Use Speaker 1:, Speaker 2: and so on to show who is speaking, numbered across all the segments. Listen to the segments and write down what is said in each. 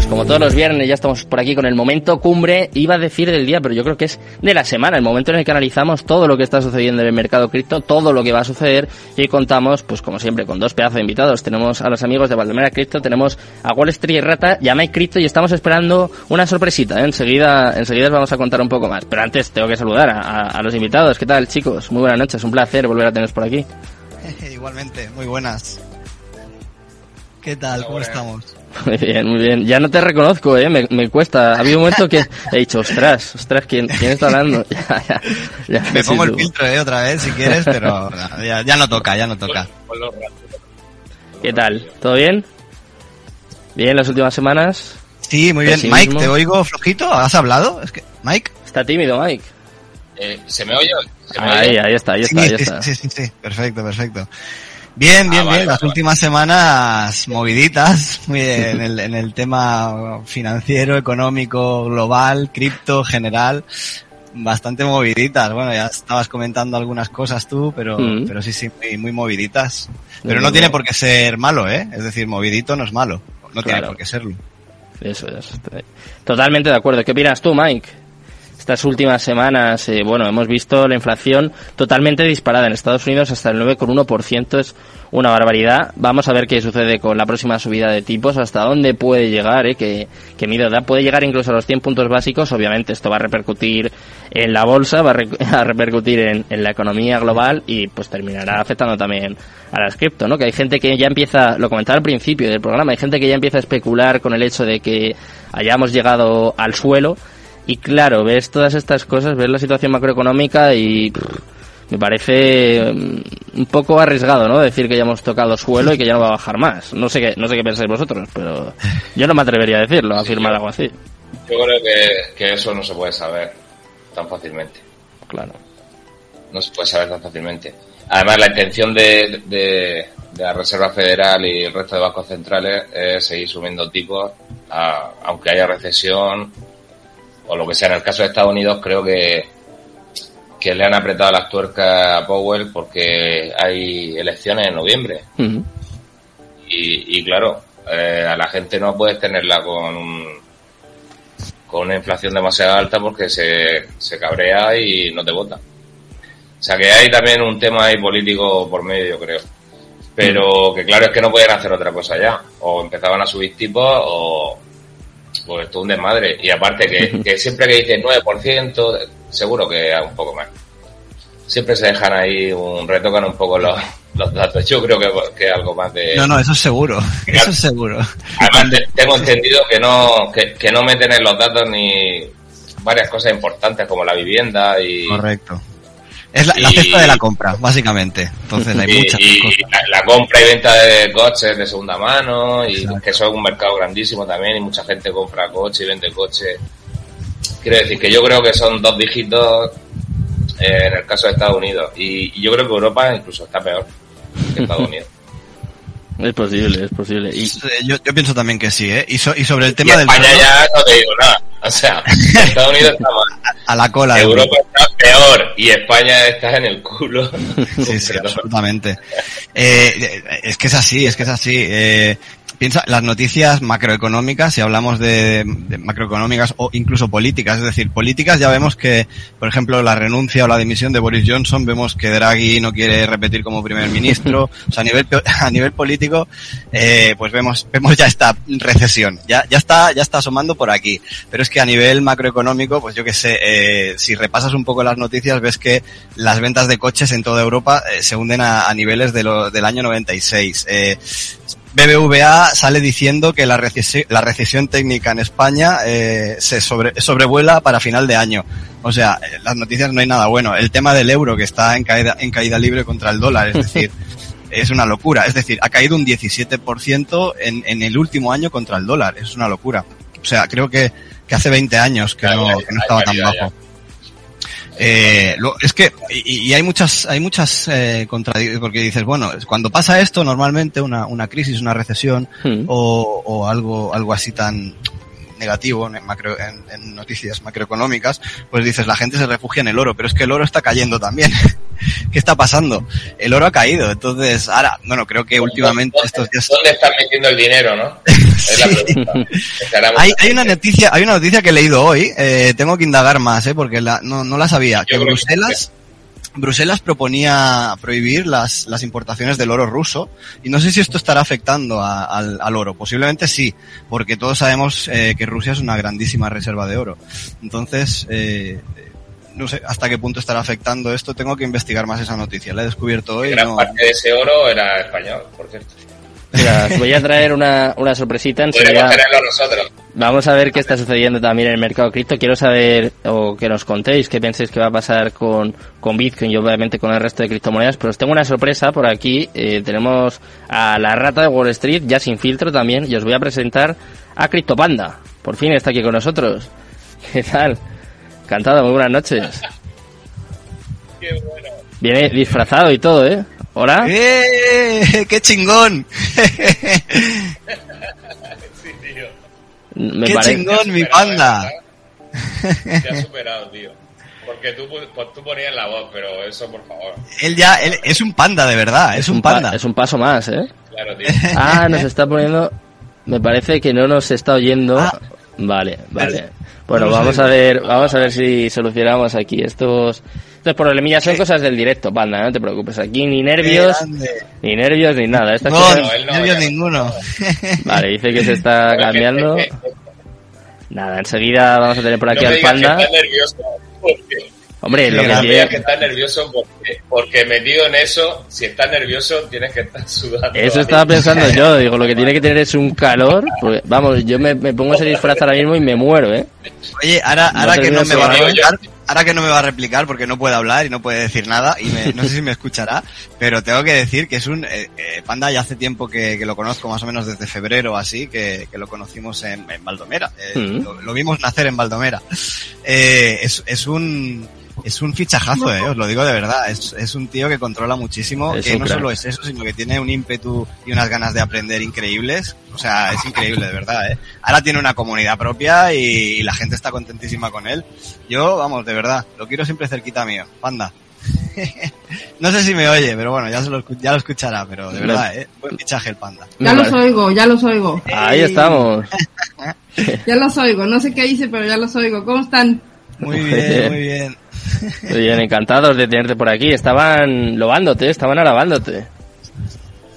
Speaker 1: pues como todos los viernes ya estamos por aquí con el momento cumbre, iba a decir del día, pero yo creo que es de la semana, el momento en el que analizamos todo lo que está sucediendo en el mercado cripto, todo lo que va a suceder y contamos, pues como siempre, con dos pedazos de invitados. Tenemos a los amigos de Valdemera Cripto, tenemos a Wall Street Rata y Mike Crypto y estamos esperando una sorpresita, ¿eh? enseguida, enseguida os vamos a contar un poco más. Pero antes tengo que saludar a, a los invitados. ¿Qué tal chicos? Muy buenas noches, un placer volver a teneros por aquí.
Speaker 2: Igualmente, muy buenas. ¿Qué tal? ¿Cómo estamos?
Speaker 1: Muy bien, muy bien. Ya no te reconozco, ¿eh? Me, me cuesta. Ha habido un momento que he dicho, ostras, ostras, ¿quién, quién está hablando? Ya, ya, ya,
Speaker 2: Me pongo el filtro, ¿eh? Otra vez, si quieres, pero ya, ya no toca, ya no toca.
Speaker 1: ¿Qué tal? ¿Todo bien? ¿Bien las últimas semanas?
Speaker 2: Sí, muy bien. Mike, te oigo flojito. ¿Has hablado? Es que, Mike.
Speaker 1: Está tímido, Mike.
Speaker 3: Eh, ¿Se me oye? ¿Se me
Speaker 1: Ahí,
Speaker 3: oye?
Speaker 1: ahí está, ahí está,
Speaker 2: sí,
Speaker 1: ahí
Speaker 2: sí,
Speaker 1: está.
Speaker 2: sí, sí, sí. Perfecto, perfecto. Bien, bien,
Speaker 3: Ah, vale,
Speaker 2: bien. Las
Speaker 3: vale,
Speaker 2: últimas semanas moviditas muy en el, en el tema financiero, económico, global, cripto, general. Bastante moviditas. Bueno, ya estabas comentando algunas cosas tú, pero,
Speaker 1: Mm.
Speaker 2: pero sí, sí, muy, muy moviditas. Pero no tiene por qué ser malo, ¿eh? Es decir, movidito no es malo. No tiene por qué serlo.
Speaker 1: Eso es. Totalmente de acuerdo. ¿Qué opinas tú, Mike? Estas últimas semanas, eh, bueno, hemos visto la inflación totalmente disparada en Estados Unidos hasta el 9,1%. Es una barbaridad. Vamos a ver qué sucede con la próxima subida de tipos, hasta dónde puede llegar, eh, que, que miedo da. Puede llegar incluso a los 100 puntos básicos. Obviamente esto va a repercutir en la bolsa, va a, re- a repercutir en, en la economía global y pues terminará afectando también a las cripto, ¿no? Que hay gente que ya empieza, lo comentaba al principio del programa, hay gente que ya empieza a especular con el hecho de que hayamos llegado al suelo y claro, ves todas estas cosas, ves la situación macroeconómica y pff, me parece mm, un poco arriesgado, ¿no? Decir que ya hemos tocado suelo y que ya no va a bajar más. No sé qué, no sé qué pensáis vosotros, pero yo no me atrevería a decirlo, a afirmar algo así.
Speaker 3: Yo creo que, que eso no se puede saber tan fácilmente.
Speaker 1: Claro.
Speaker 3: No se puede saber tan fácilmente. Además, la intención de, de, de la Reserva Federal y el resto de bancos centrales es seguir subiendo tipos, a- aunque haya recesión o lo que sea. En el caso de Estados Unidos, creo que, que le han apretado las tuercas a Powell porque hay elecciones en noviembre. Y claro, eh, a la gente no puedes tenerla con un, con una inflación demasiado alta porque se, se cabrea y no te vota. O sea que hay también un tema ahí político por medio, yo creo. Pero que claro es que no pueden hacer otra cosa ya. O empezaban a subir tipos o pues es un desmadre. Y aparte que, que siempre que dices 9%, seguro que a un poco más. Siempre se dejan ahí un, retocan un poco los, los datos. Yo creo que, que algo más de...
Speaker 2: No, no, eso es seguro. Eso es seguro.
Speaker 3: Además, te- tengo entendido que no, que, que no meten en los datos ni varias cosas importantes como la vivienda y,
Speaker 2: Correcto. Es la, la
Speaker 3: Y-
Speaker 2: cesta de la compra, básicamente. Entonces hay
Speaker 3: y-
Speaker 2: muchas
Speaker 3: y
Speaker 2: cosas.
Speaker 3: la, la compra y venta de coches de segunda mano y
Speaker 2: Exacto.
Speaker 3: que eso es un mercado grandísimo también y mucha gente compra coche y vende coche. Quiero decir que yo creo que son dos dígitos eh, en el caso de Estados Unidos y, y yo creo que Europa incluso está peor que Estados Unidos.
Speaker 1: Es posible, es posible. Y,
Speaker 2: Eh, Yo, yo pienso también que sí, ¿eh? Y, so- y sobre el
Speaker 3: Y
Speaker 2: tema del
Speaker 3: España ya no te digo nada. O sea, Estados Unidos está mal.
Speaker 2: a la cola. de
Speaker 3: Europa está peor y España está en el culo.
Speaker 2: Sí, sí, absolutamente. Eh, es que es así, es que es así. Eh, piensa, las noticias macroeconómicas, si hablamos de, de macroeconómicas o incluso políticas, es decir, políticas ya vemos que, por ejemplo, la renuncia o la dimisión de Boris Johnson, vemos que Draghi no quiere repetir como primer ministro, o sea, a nivel, a nivel político, eh, pues vemos, vemos ya esta recesión, ya, ya está, ya está asomando por aquí. Pero es que a nivel macroeconómico, pues yo que sé, eh, si repasas un poco las noticias, ves que las ventas de coches en toda Europa eh, se hunden a, a niveles de lo, del año 96. Eh, BBVA sale diciendo que la recesión, la recesión técnica en España eh, se sobre, sobrevuela para final de año. O sea, eh, las noticias no hay nada bueno. El tema del euro que está en caída, en caída libre contra el dólar, es decir, es una locura. Es decir, ha caído un 17% en, en el último año contra el dólar. Es una locura. O sea, creo que, que hace 20 años que no, que no estaba tan
Speaker 3: ya,
Speaker 2: bajo. Eh, lo- es que, y, y hay muchas, hay muchas eh, contradicciones, porque dices, bueno, cuando pasa esto, normalmente una, una crisis, una recesión,
Speaker 1: Hmm.
Speaker 2: o, o algo, algo así tan, negativo en, macro, en, noticias macroeconómicas, pues dices, la gente se refugia en el oro, pero es que el oro está cayendo también. ¿Qué está pasando? El oro ha caído, entonces, ahora, bueno, creo que últimamente estos días...
Speaker 3: ¿Dónde están metiendo el dinero, no? Es la pregunta.
Speaker 2: hay, hay, una noticia, hay una noticia que he leído hoy, eh, tengo que indagar más, eh, porque la, no, no la sabía, que Bruselas... Bruselas proponía prohibir las, las importaciones del oro ruso y no sé si esto estará afectando al, al, oro. Posiblemente sí, porque todos sabemos eh, que Rusia es una grandísima reserva de oro. Entonces, eh, no sé hasta qué punto estará afectando esto. Tengo que investigar más esa noticia. La he descubierto hoy.
Speaker 3: Gran parte de ese oro era español, por cierto.
Speaker 1: Mira, os voy a traer una, una sorpresita.
Speaker 3: Tenerlo nosotros.
Speaker 1: Vamos a ver qué está sucediendo también en el mercado cripto. Quiero saber, o que nos contéis, qué pensáis que va a pasar con, con Bitcoin y obviamente con el resto de criptomonedas. Pero os tengo una sorpresa por aquí. Eh, tenemos a la rata de Wall Street, ya sin filtro también, y os voy a presentar a CryptoPanda. Por fin está aquí con nosotros. ¿Qué tal? Encantado, muy buenas noches.
Speaker 3: Qué bueno.
Speaker 1: Viene disfrazado y todo, ¿eh? Hola.
Speaker 2: ¡Eh! ¡Qué chingón!
Speaker 3: sí, tío.
Speaker 1: Me
Speaker 2: ¡Qué
Speaker 1: parece-
Speaker 2: chingón, mi panda!
Speaker 3: Te has superado, tío. Porque tú, pues, tú ponías la voz, pero eso, por favor.
Speaker 2: Él ya, él es un panda de verdad, es, un
Speaker 1: pa-
Speaker 2: panda.
Speaker 1: es un paso más, ¿eh?
Speaker 3: Claro, tío.
Speaker 1: Ah, nos está poniendo. Me parece que no nos está oyendo.
Speaker 2: Ah.
Speaker 1: Vale, vale. Bueno, vamos a ver, vamos a ver si solucionamos aquí estos. Estos problemillas son cosas del directo, panda, no te preocupes. Aquí ni nervios, ni nervios, ni nada. Estas
Speaker 2: No,
Speaker 1: cosas-
Speaker 3: No, no,
Speaker 2: nervios ninguno.
Speaker 1: Vale, dice que se está cambiando. Nada, enseguida vamos a tener por aquí
Speaker 3: no
Speaker 1: al
Speaker 3: que
Speaker 1: panda.
Speaker 3: estás nervioso. Porque,
Speaker 1: Hombre,
Speaker 2: Sí,
Speaker 1: lo que tiene-
Speaker 3: que estás nervioso porque, porque metido en eso, si estás nervioso, tienes que estar sudando.
Speaker 1: Eso estaba pensando yo, digo, lo que tiene que tener es un calor. porque, vamos, yo me, me pongo ese disfraz ahora mismo y me muero, ¿eh?
Speaker 2: Oye, ahora,
Speaker 1: No
Speaker 2: ahora que no me va a replicar, ahora que no me va a replicar porque no puede hablar y no puede decir nada y me- no sé si me escuchará, pero tengo que decir que es un eh, eh, panda ya hace tiempo que, que lo conozco más o menos desde febrero así, que, que lo conocimos en, en Baldomera, eh,
Speaker 1: Mm.
Speaker 2: lo, lo vimos nacer en Baldomera. Es, es un es un fichajazo, eh, os lo digo de verdad. Es, es un tío que controla muchísimo,
Speaker 1: Es
Speaker 2: que no
Speaker 1: crack.
Speaker 2: solo es eso, sino que tiene un ímpetu y unas ganas de aprender increíbles. O sea, es increíble, de verdad, eh. Ahora tiene una comunidad propia y, y la gente está contentísima con él. Yo, vamos, de verdad, lo quiero siempre cerquita mío. Panda. no sé si me oye, pero bueno, ya, se lo, ya lo escuchará, pero de verdad, eh. Buen fichaje el panda.
Speaker 4: Ya los oigo, ya los oigo.
Speaker 1: Ahí estamos.
Speaker 4: Ya los oigo. No sé qué hice, pero ya los oigo. ¿Cómo están?
Speaker 2: Muy bien, muy bien.
Speaker 1: Muy bien, encantados de tenerte por aquí. Estaban lobándote, estaban alabándote.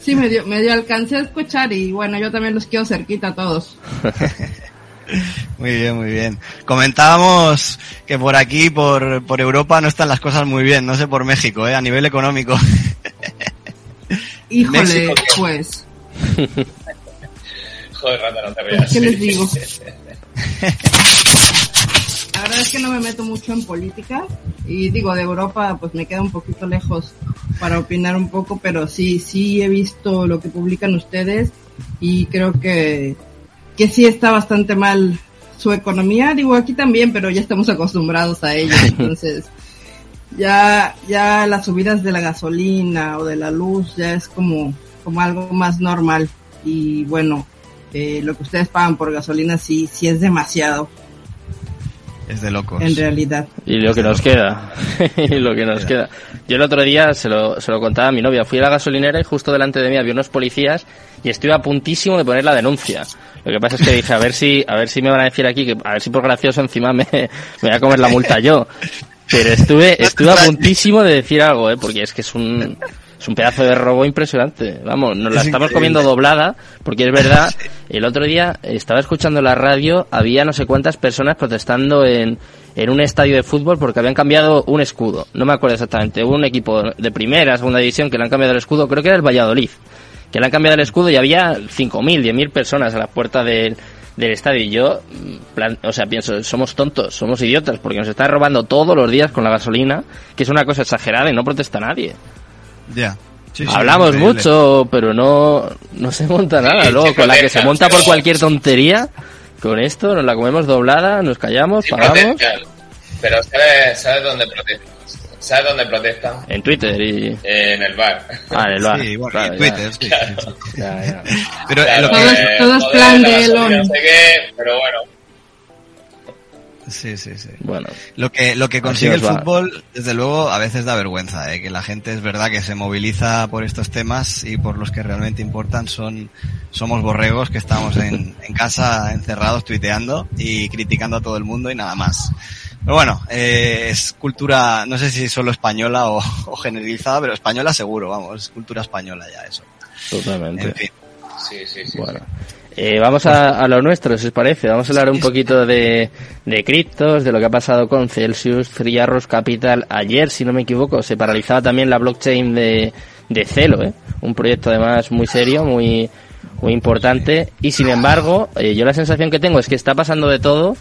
Speaker 4: Sí, me dio, me dio alcancé a escuchar y bueno, yo también los quiero cerquita a todos.
Speaker 2: Muy bien, muy bien. Comentábamos que por aquí, por, por Europa, no están las cosas muy bien, no sé por México, eh, a nivel económico.
Speaker 4: Híjole,
Speaker 2: México,
Speaker 4: pues,
Speaker 3: Joder, rata, no te rías.
Speaker 4: ¿qué les digo? La verdad es que no me meto mucho en política y digo, de Europa pues me queda un poquito lejos para opinar un poco, pero sí, sí he visto lo que publican ustedes y creo que, que sí está bastante mal su economía. Digo, aquí también, pero ya estamos acostumbrados a ello, entonces ya, ya las subidas de la gasolina o de la luz ya es como, como algo más normal y bueno, eh, lo que ustedes pagan por gasolina sí, sí es demasiado
Speaker 2: Es de locos.
Speaker 4: en realidad.
Speaker 1: Y lo que nos queda. y lo que nos queda. Yo el otro día se lo, se lo contaba a mi novia. Fui a la gasolinera y justo delante de mí había unos policías y estuve a puntísimo de poner la denuncia. Lo que pasa es que dije, a ver si, a ver si me van a decir aquí que, a ver si por gracioso encima me, me voy a comer la multa yo. Pero estuve, estuve a puntísimo de decir algo, eh, porque es que es un, es un pedazo de robo impresionante. Vamos, nos la
Speaker 2: Es
Speaker 1: estamos
Speaker 2: increíble.
Speaker 1: comiendo doblada, porque es verdad, el otro día estaba escuchando la radio, había no sé cuántas personas protestando en, en un estadio de fútbol porque habían cambiado un escudo. No me acuerdo exactamente, hubo un equipo de primera, segunda división que le han cambiado el escudo, creo que era el Valladolid, que le han cambiado el escudo y había 5.000, 10.000 personas a la puerta del, del estadio y yo, mm, plan- o sea, pienso, somos tontos, somos idiotas, porque nos está robando todos los días con la gasolina, que es una cosa exagerada y no protesta nadie.
Speaker 2: Ya. Sí, sí,
Speaker 1: Hablamos
Speaker 2: increíble.
Speaker 1: mucho, pero no, no se monta nada. Luego, con la que se monta por cualquier tontería, con esto nos la comemos doblada, nos callamos,
Speaker 3: Sí,
Speaker 1: pagamos.
Speaker 3: Pero ¿sabes, ¿sabes dónde protestan? ¿Sabes dónde protestan?
Speaker 1: en Twitter y...
Speaker 3: En el bar.
Speaker 1: Ah, en el bar.
Speaker 2: Sí, bueno,
Speaker 1: Claro, ya.
Speaker 2: Twitter, sí, sí, sí.
Speaker 1: Ya, ya.
Speaker 2: Pero
Speaker 3: Claro,
Speaker 2: lo
Speaker 4: Todo
Speaker 2: que,
Speaker 4: es-
Speaker 3: eh,
Speaker 4: todo es
Speaker 3: joder,
Speaker 4: plan
Speaker 3: la
Speaker 4: de Elon.
Speaker 3: No sé qué, pero bueno.
Speaker 2: Sí, sí, sí.
Speaker 1: Bueno.
Speaker 2: Lo que, lo que consigue el fútbol, desde luego, a veces da vergüenza, ¿eh? que la gente es verdad que se moviliza por estos temas y por los que realmente importan son, somos borregos que estamos en, en casa encerrados tuiteando y criticando a todo el mundo y nada más. Pero bueno, eh, es cultura, no sé si solo española o, o, generalizada, pero española seguro, vamos, es cultura española ya eso.
Speaker 1: Totalmente.
Speaker 2: En fin.
Speaker 3: Sí, sí, sí.
Speaker 1: Bueno. Eh, vamos a, a, lo nuestro, si os parece. Vamos a hablar un poquito de, de criptos, de lo que ha pasado con Celsius, Three Capital. Ayer, si no me equivoco, se paralizaba también la blockchain de, de Celo, ¿eh? un proyecto además muy serio, muy, muy importante. Y sin embargo, eh, yo la sensación que tengo es que está pasando de todo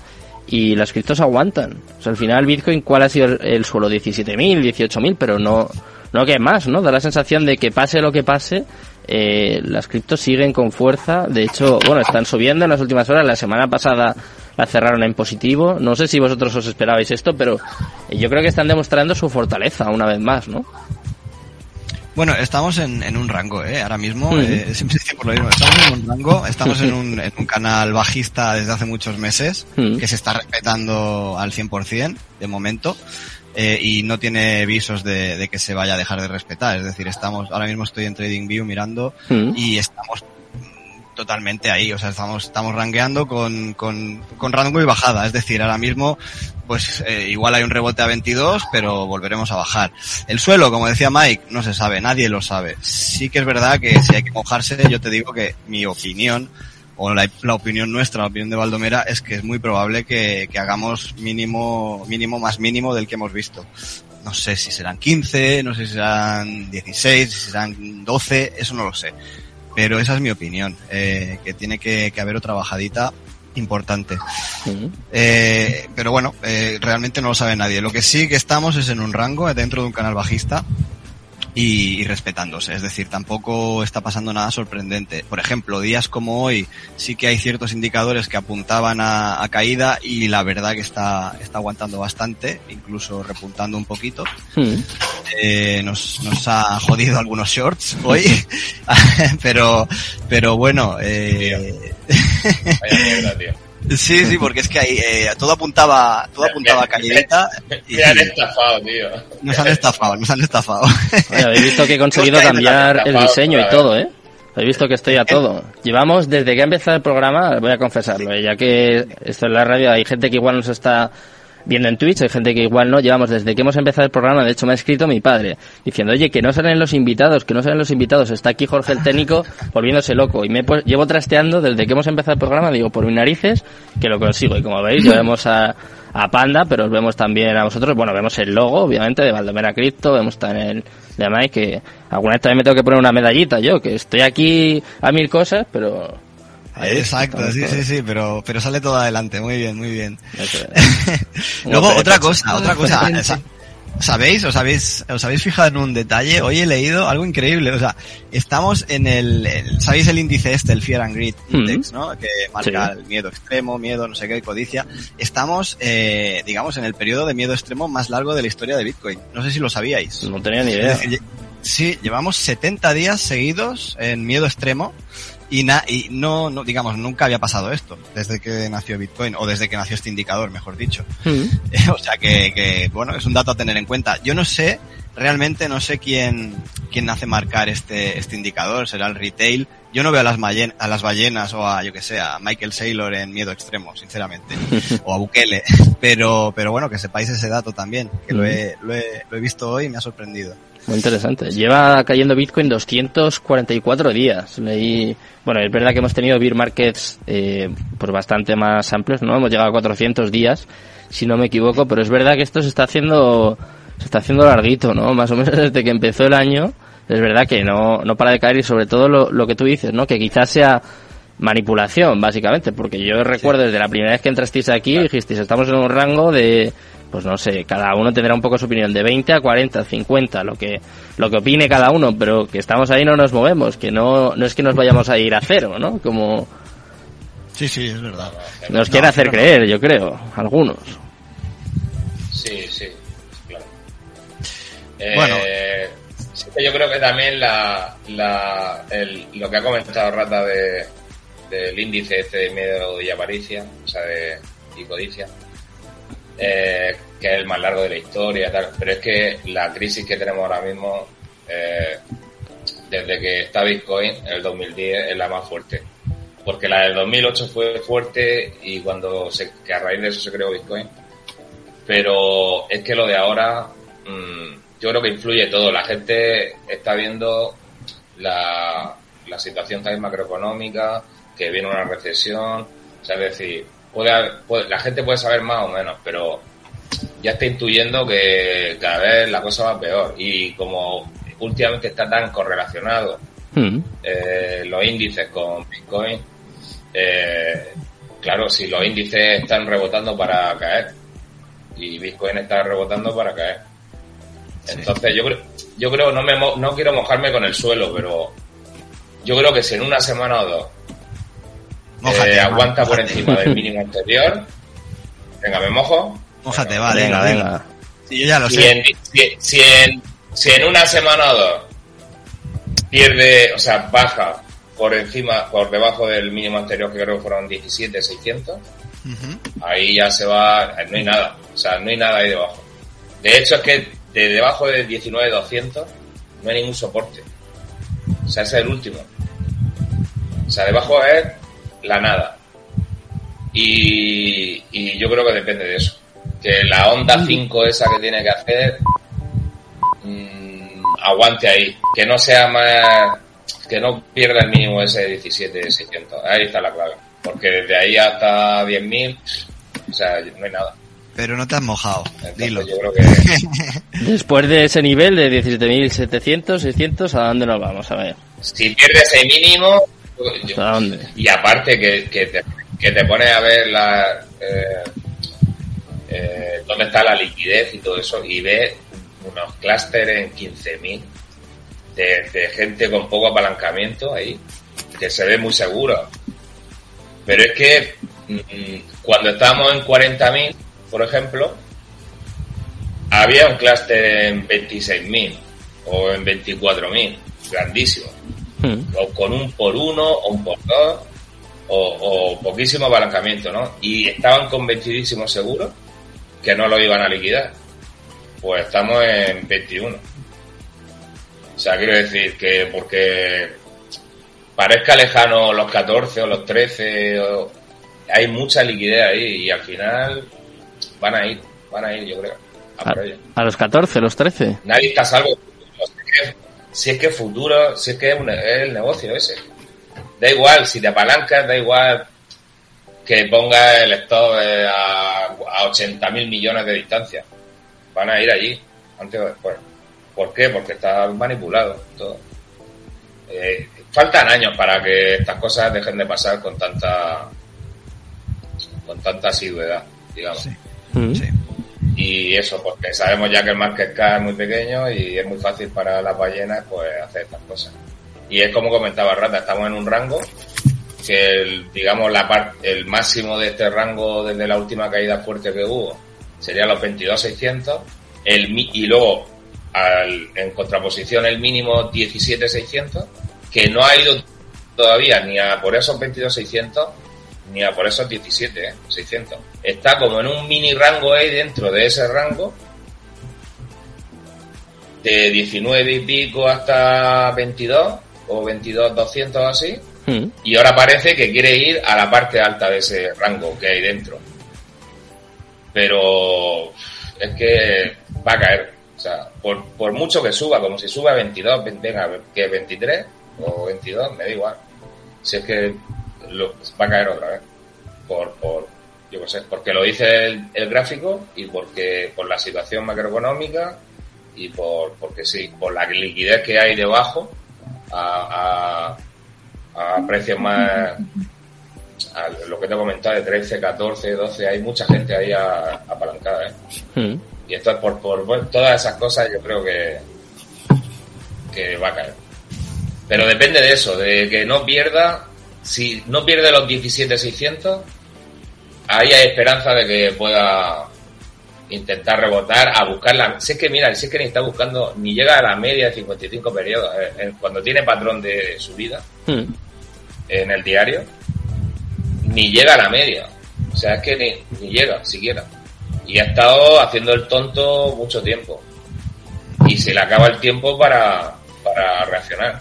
Speaker 1: y las criptos aguantan. O sea, al final Bitcoin, ¿cuál ha sido el, el suelo? 17.000, 18.000, pero no, no que más, ¿no? Da la sensación de que pase lo que pase, eh, las criptos siguen con fuerza. De hecho, bueno, están subiendo en las últimas horas. La semana pasada la cerraron en positivo. No sé si vosotros os esperabais esto, pero yo creo que están demostrando su fortaleza una vez más, ¿no?
Speaker 2: Bueno, estamos en, en un rango, ¿eh? Ahora mismo, eh, siempre por lo mismo, estamos en un rango, estamos en un, en un canal bajista desde hace muchos meses, que se está respetando al 100% de momento. Eh, y no tiene visos de, de, que se vaya a dejar de respetar. Es decir, estamos, ahora mismo estoy en TradingView mirando
Speaker 1: Mm.
Speaker 2: y estamos totalmente ahí, o sea, estamos, estamos rangueando con, con, con rango y bajada, es decir, ahora mismo, pues eh, igual hay un rebote a 22, pero volveremos a bajar. El suelo, como decía Mike, no se sabe, nadie lo sabe. Sí que es verdad que si hay que mojarse, yo te digo que mi opinión, o la, la, opinión nuestra, la opinión de Valdomera, es que es muy probable que, que, hagamos mínimo, mínimo más mínimo del que hemos visto. No sé si serán 15, no sé si serán 16, si serán 12, eso no lo sé. Pero esa es mi opinión, eh, que tiene que, que, haber otra bajadita importante. Eh, pero bueno, eh, realmente no lo sabe nadie. Lo que sí que estamos es en un rango dentro de un canal bajista y, y, respetándose. Es decir, tampoco está pasando nada sorprendente. Por ejemplo, días como hoy sí que hay ciertos indicadores que apuntaban a, a caída y la verdad que está, está aguantando bastante, incluso repuntando un poquito.
Speaker 1: Mm.
Speaker 2: Eh, nos, nos ha jodido algunos shorts hoy, pero, pero bueno. Eh...
Speaker 3: Vaya mierda, tío.
Speaker 2: Sí, sí, porque es que ahí eh, todo apuntaba, todo apuntaba a caídita.
Speaker 3: Y, me han estafado, tío.
Speaker 2: Nos han estafado, nos han estafado.
Speaker 1: Oye, habéis visto que he conseguido cambiar el diseño y todo, ¿eh? Habéis visto que estoy a todo. Llevamos, desde que ha empezado el programa, voy a confesarlo, ¿eh? ya que esto en la radio hay gente que igual nos está viendo en Twitch, hay gente que igual no, llevamos desde que hemos empezado el programa, de hecho me ha escrito mi padre, diciendo, oye, que no salen los invitados, que no salen los invitados, está aquí Jorge el técnico volviéndose loco, y me pues, llevo trasteando desde que hemos empezado el programa, digo, por mis narices, que lo consigo, y como veis, vemos a, a Panda, pero os vemos también a vosotros, bueno, vemos el logo, obviamente, de Valdomera Cripto, vemos también el de Mike, que alguna vez también me tengo que poner una medallita yo, que estoy aquí a mil cosas, pero
Speaker 2: Exacto, sí, sí, sí, pero, pero sale todo adelante, muy bien, muy bien. Luego, otra cosa, otra cosa, ¿sabéis? ¿Os habéis, os habéis fijado en un detalle? Hoy he leído algo increíble, o sea, estamos en el, el ¿sabéis el índice este, el Fear and Greed Index, ¿no? Que marca sí. el miedo extremo, miedo, no sé qué, codicia. Estamos, eh, digamos, en el periodo de miedo extremo más largo de la historia de Bitcoin. No sé si lo sabíais.
Speaker 1: No tenía ni idea.
Speaker 2: Sí, llevamos 70 días seguidos en miedo extremo y, na, y no, no, digamos, nunca había pasado esto desde que nació Bitcoin o desde que nació este indicador, mejor dicho.
Speaker 1: Mm.
Speaker 2: o sea que, que, bueno, es un dato a tener en cuenta. Yo no sé, realmente no sé quién, quién hace marcar este, este indicador, será el retail. Yo no veo a las, ballen, a las ballenas o a, yo que sé, a Michael Saylor en miedo extremo, sinceramente, o a Bukele. Pero, pero bueno, que sepáis ese dato también, que lo he, lo he, lo he visto hoy y me ha sorprendido.
Speaker 1: Muy interesante. Lleva cayendo Bitcoin 244 días. Leí, bueno, es verdad que hemos tenido bear markets eh, pues bastante más amplios, ¿no? Hemos llegado a 400 días, si no me equivoco, pero es verdad que esto se está haciendo se está haciendo larguito, ¿no? Más o menos desde que empezó el año, es verdad que no, no para de caer y sobre todo lo, lo que tú dices, ¿no? Que quizás sea manipulación, básicamente, porque yo recuerdo sí. desde la primera vez que entrasteis aquí, dijisteis, estamos en un rango de pues no sé, cada uno tendrá un poco su opinión, de 20 a 40, 50, lo que, lo que opine cada uno, pero que estamos ahí no nos movemos, que no, no es que nos vayamos a ir a cero, ¿no? Como...
Speaker 2: Sí, sí, es verdad.
Speaker 1: Nos quiere hacer creer, yo creo, algunos.
Speaker 3: Sí, sí, claro. Eh, bueno. Sí, yo creo que también la, la, el, lo que ha comentado Rata de, del índice este de miedo y avaricia, o sea, de, y codicia, eh, que es el más largo de la historia, tal. pero es que la crisis que tenemos ahora mismo, eh, desde que está Bitcoin, el 2010, es la más fuerte. Porque la del 2008 fue fuerte y cuando se, que a raíz de eso se creó Bitcoin. Pero es que lo de ahora, mm, yo creo que influye todo. La gente está viendo la, la situación también macroeconómica, que viene una recesión, o sea, es decir, puede, la gente puede saber más o menos, pero ya está intuyendo que cada vez la cosa va peor. Y como últimamente está tan correlacionado hmm. eh, los índices con Bitcoin, eh, claro, si los índices están rebotando para caer y Bitcoin está rebotando para caer. Entonces yo creo, yo creo no me no quiero mojarme con el suelo, pero yo creo que si en una semana o dos eh, aguanta por encima del mínimo anterior. Venga, me mojo.
Speaker 2: Mójate, vale, venga, venga.
Speaker 3: Si yo ya lo sé. si, en, si en una semana o dos pierde, o sea, baja por encima, por debajo del mínimo anterior, que creo que fueron 17,600, ahí ya se va, no hay nada, o sea, no hay nada ahí debajo. De hecho, es que de debajo de 19,200 no hay ningún soporte. O sea, ese es el último. O sea, debajo es la nada. Y, y yo creo que depende de eso. Que la onda 5 esa que tiene que hacer mmm, aguante ahí. Que no sea más. Que no pierda el mínimo ese 17 600. Ahí está la clave. Porque desde ahí hasta 10.000, o sea, no hay nada.
Speaker 2: Pero no te has mojado, dilo.
Speaker 3: Yo creo que...
Speaker 1: Después de ese nivel de 17.700, 600, ¿a dónde nos vamos? A ver.
Speaker 3: Si pierdes el mínimo, y aparte que, que, te, que te pones a ver la, eh, eh, dónde está la liquidez y todo eso y ves unos clústeres en 15.000 de, de gente con poco apalancamiento ahí, que se ve muy seguro. Pero es que mm, cuando estábamos en 40.000, por ejemplo, había un clúster en 26.000 o en 24.000, grandísimo. Hmm. o con un por uno o un por dos o, poquísimo apalancamiento, ¿no? Y estaban convencidísimos seguros que no lo iban a liquidar. Pues estamos en 21. O sea, quiero decir que porque parezca lejano los 14 o los 13, hay mucha liquidez ahí y al final van a ir, van a ir, yo creo.
Speaker 1: A, a los 14, los 13.
Speaker 3: Nadie está salvo si es que futuro, si es que es, el negocio ese. Da igual, si te apalancas, da igual que pongas el stop eh, a, a 80 mil millones de distancia. Van a ir allí, antes o después. ¿Por qué? Porque está manipulado todo. Eh, faltan años para que estas cosas dejen de pasar con tanta con tanta asiduidad, digamos. Sí. Y eso, porque sabemos ya que el market cap es muy pequeño y es muy fácil para las ballenas pues hacer estas cosas. Y es como comentaba Rata, estamos en un rango que el, digamos la parte, el máximo de este rango desde la última caída fuerte que hubo sería los 22.600 el, y luego al, en contraposición el mínimo 17.600 que no ha ido todavía ni a por esos 22.600 ni a por esos 17, ¿eh? 600. Está como en un mini rango ahí dentro de ese rango, de 19 y pico hasta 22, o 22, 200 así, hmm. y ahora parece que quiere ir a la parte alta de ese rango que hay dentro. Pero es que va a caer. O sea, por, por mucho que suba, como si sube a 22, venga, que 23 o 22, me da igual. Si es que lo, va a caer otra vez. Por, por yo qué sé, porque lo dice el, gráfico y porque por la situación macroeconómica y por porque sí, por la liquidez que hay debajo a, a, a precios más a lo que te he comentado de 13, 14, 12, hay mucha gente ahí apalancada, ¿eh? Hmm. Y esto es por, por todas esas cosas yo creo que que va a caer. Pero depende de eso, de que no pierda si no pierde los 17.600, ahí hay esperanza de que pueda intentar rebotar a buscar Si es que, mira, si es que ni está buscando, ni llega a la media de 55 periodos. Eh, cuando tiene patrón de subida hmm. en el diario, ni llega a la media. O sea, es que ni, ni llega siquiera. y ha estado haciendo el tonto mucho tiempo. Y se le acaba el tiempo para, para reaccionar.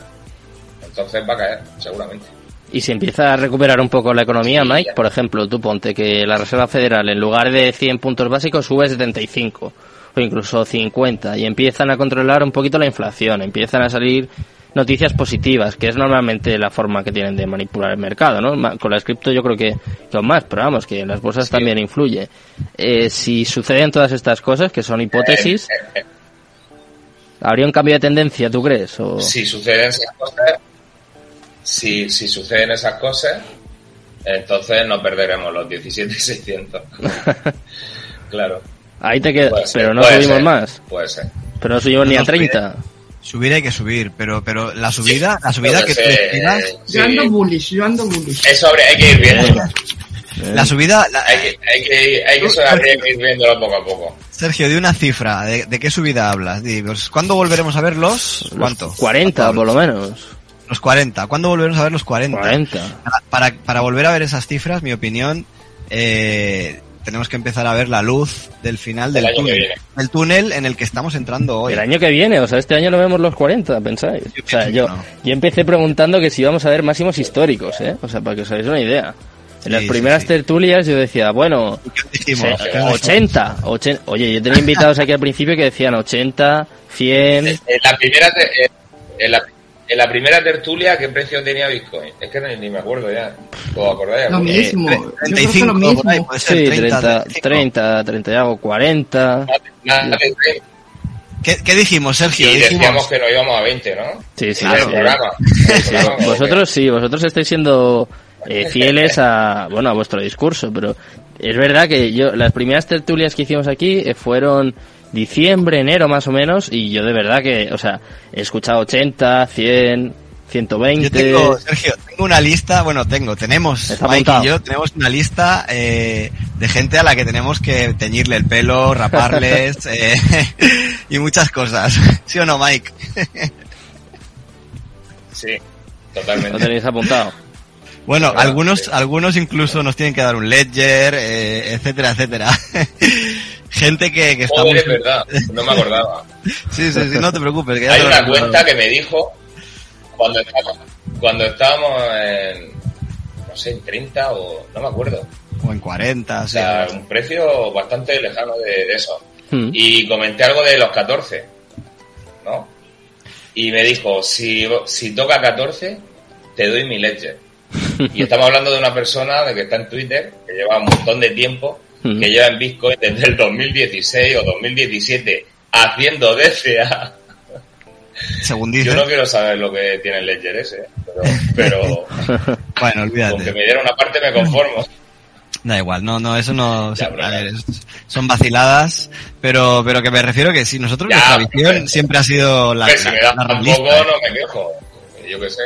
Speaker 3: Entonces va a caer, seguramente.
Speaker 1: Y si empieza a recuperar un poco la economía, Mike, por ejemplo, tú ponte que la Reserva Federal en lugar de 100 puntos básicos sube 75 o incluso 50 y empiezan a controlar un poquito la inflación, empiezan a salir noticias positivas, que es normalmente la forma que tienen de manipular el mercado, ¿no? Con la cripto yo creo que, que más, pero vamos, que en las bolsas también influye. Eh, si suceden todas estas cosas, que son hipótesis, ¿habría un cambio de tendencia, tú crees? O...
Speaker 3: Si suceden esas cosas, si, si suceden esas cosas, entonces no perderemos los 17.600. claro.
Speaker 1: Ahí te quedas, pero no subimos más.
Speaker 3: Puede ser.
Speaker 1: Pero no subimos ni a 30.
Speaker 2: Subir hay que subir, pero pero la subida, la subida que, tú
Speaker 4: esperas... Yo ando bullish, yo ando bullish.
Speaker 3: Eso habría, hay que ir viendo.
Speaker 2: La subida... La...
Speaker 3: Hay, que, hay, que, hay que habría que ir viéndolo poco a poco.
Speaker 2: Sergio, de una cifra, ¿de, de qué subida hablas? Pues, ¿Cuándo volveremos a verlos? ¿Cuánto?
Speaker 1: 40, por lo menos.
Speaker 2: Los 40. ¿Cuándo volveremos a ver los 40?
Speaker 1: 40.
Speaker 2: Para, para volver a ver esas cifras, mi opinión, eh, tenemos que empezar a ver la luz del final del túnel. El túnel en el que estamos entrando hoy.
Speaker 1: El año que viene, o sea, este año no vemos los 40, pensáis. Yo o sea, yo, yo empecé preguntando que si íbamos a ver máximos históricos, ¿eh? O sea, para que os hagáis una idea. En las primeras sí, sí. tertulias yo decía, bueno,
Speaker 2: dijimos?
Speaker 1: 80, 80, Oye, yo tenía invitados aquí al principio que decían 80, 100.
Speaker 3: En la primera, en la, en la primera tertulia, ¿qué precio tenía Bitcoin? Es que ni, ni me acuerdo ya. ¿Os acordáis?
Speaker 4: Lo mismo.
Speaker 2: Eh, 35,
Speaker 4: lo mismo.
Speaker 2: por ahí, puede ser
Speaker 1: Sí,
Speaker 2: 30,
Speaker 1: 30, 30, 30 y algo, 40.
Speaker 3: Nada de
Speaker 2: ¿Qué, ¿Qué dijimos, Sergio?
Speaker 3: Y
Speaker 2: dijimos,
Speaker 3: decíamos que no íbamos a 20, ¿no?
Speaker 1: Sí, sí,
Speaker 3: el
Speaker 1: sí.
Speaker 3: programa. El
Speaker 1: Sí,
Speaker 3: programa,
Speaker 1: vosotros sí, vosotros estáis siendo eh, fieles a, bueno, a vuestro discurso, pero es verdad que yo, las primeras tertulias que hicimos aquí eh, fueron diciembre, enero más o menos, y yo de verdad que, o sea, he escuchado 80, 100, 120.
Speaker 2: Yo tengo, Sergio, tengo una lista, bueno, tengo, tenemos,
Speaker 1: Está
Speaker 2: Mike y yo, tenemos una lista eh, de gente a la que tenemos que teñirle el pelo, raparles eh, y muchas cosas. ¿Sí o no, Mike?
Speaker 3: Sí,
Speaker 1: Lo
Speaker 3: totalmente.
Speaker 1: tenéis apuntado.
Speaker 2: Bueno,
Speaker 3: Claro,
Speaker 2: algunos,
Speaker 3: sí.
Speaker 2: algunos incluso nos tienen que dar un ledger, eh, etcétera, etcétera. Gente que, que está muy...
Speaker 3: es verdad, no me acordaba.
Speaker 2: Sí, sí, sí, no te preocupes. Que ya
Speaker 3: Hay
Speaker 2: te
Speaker 3: una cuenta que me dijo cuando estábamos, cuando estábamos en, no sé, en 30 o no me acuerdo.
Speaker 2: O en 40,
Speaker 3: O
Speaker 2: sí.
Speaker 3: sea, un precio bastante lejano de, de eso.
Speaker 1: Hmm.
Speaker 3: Y comenté algo de los 14, ¿no? Y me dijo, si, si toca 14, te doy mi ledger. Y estamos hablando de una persona de que está en Twitter, que lleva un montón de tiempo, Que lleva en Bitcoin desde el 2016 o 2017 haciendo DCA.
Speaker 2: Según dice.
Speaker 3: Yo no quiero saber lo que tiene el ledger ese, pero, pero
Speaker 2: Bueno,
Speaker 3: con que
Speaker 2: olvídate.
Speaker 3: me diera una parte me conformo.
Speaker 2: Da igual, no, no, eso no,
Speaker 3: Ya,
Speaker 2: a ver, son vaciladas, pero, pero que me refiero que sí, nosotros
Speaker 3: Ya,
Speaker 2: nuestra visión siempre ha sido la,
Speaker 3: Hombre, si
Speaker 2: la-
Speaker 3: me da
Speaker 2: la
Speaker 3: un
Speaker 2: realista.
Speaker 3: poco no me quejo. Yo qué sé.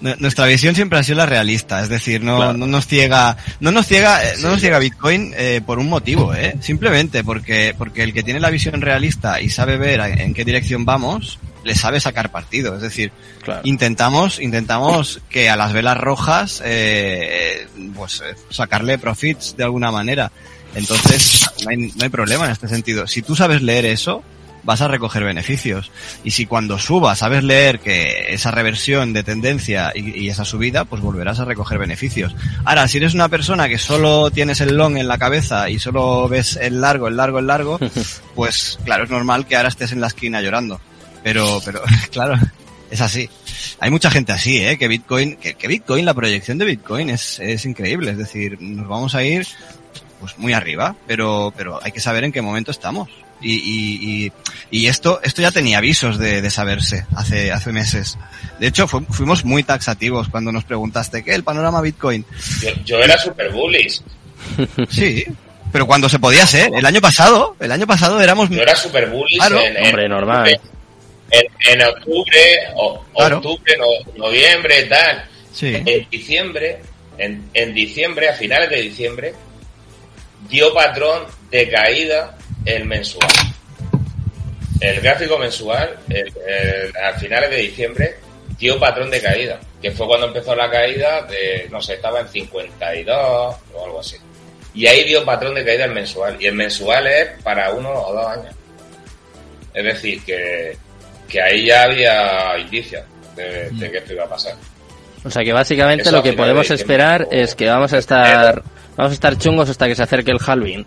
Speaker 2: Nu- Nuestra visión siempre ha sido la realista, es decir, no,
Speaker 1: Claro.
Speaker 2: no nos ciega, no nos ciega, eh, no nos ciega Bitcoin eh, por un motivo, eh, simplemente porque, porque el que tiene la visión realista y sabe ver en qué dirección vamos, le sabe sacar partido, es decir,
Speaker 1: Claro.
Speaker 2: intentamos, intentamos que a las velas rojas, eh, pues eh, sacarle profits de alguna manera. Entonces, no hay, no hay problema en este sentido. Si tú sabes leer eso, vas a recoger beneficios. Y si cuando suba sabes leer que esa reversión de tendencia y, y esa subida, pues volverás a recoger beneficios. Ahora, si eres una persona que solo tienes el long en la cabeza y solo ves el largo, el largo, el largo, pues claro, es normal que ahora estés en la esquina llorando. Pero, pero, claro, es así. Hay mucha gente así, ¿eh? Que Bitcoin, que, que Bitcoin, la proyección de Bitcoin es, es increíble. Es decir, nos vamos a ir, pues muy arriba, pero, pero hay que saber en qué momento estamos. Y, y, y, y esto, esto ya tenía avisos de, de saberse hace, hace meses. De hecho, fu- fuimos muy taxativos cuando nos preguntaste, ¿qué? El panorama Bitcoin.
Speaker 3: Yo, yo era super bullish.
Speaker 2: Sí, pero cuando se podía ser. El año pasado, el año pasado éramos...
Speaker 3: Yo era super bullish
Speaker 2: Claro.
Speaker 3: en, en-
Speaker 1: Hombre, normal.
Speaker 3: en, en octubre, o,
Speaker 2: Claro.
Speaker 3: octubre, no- noviembre, tal.
Speaker 2: Sí.
Speaker 3: En diciembre, en, en diciembre, a finales de diciembre, dio patrón de caída el mensual. El gráfico mensual, el- el- a finales de diciembre, dio patrón de caída, que fue cuando empezó la caída de, no sé, estaba en 52 o algo así. y ahí dio patrón de caída el mensual. Y el mensual es para uno o dos años. Es decir, que, que ahí ya había indicios de, de que esto iba a pasar.
Speaker 1: O sea que básicamente
Speaker 3: Eso
Speaker 1: lo que podemos esperar es que vamos a estar vamos a estar chungos hasta que se acerque el halving.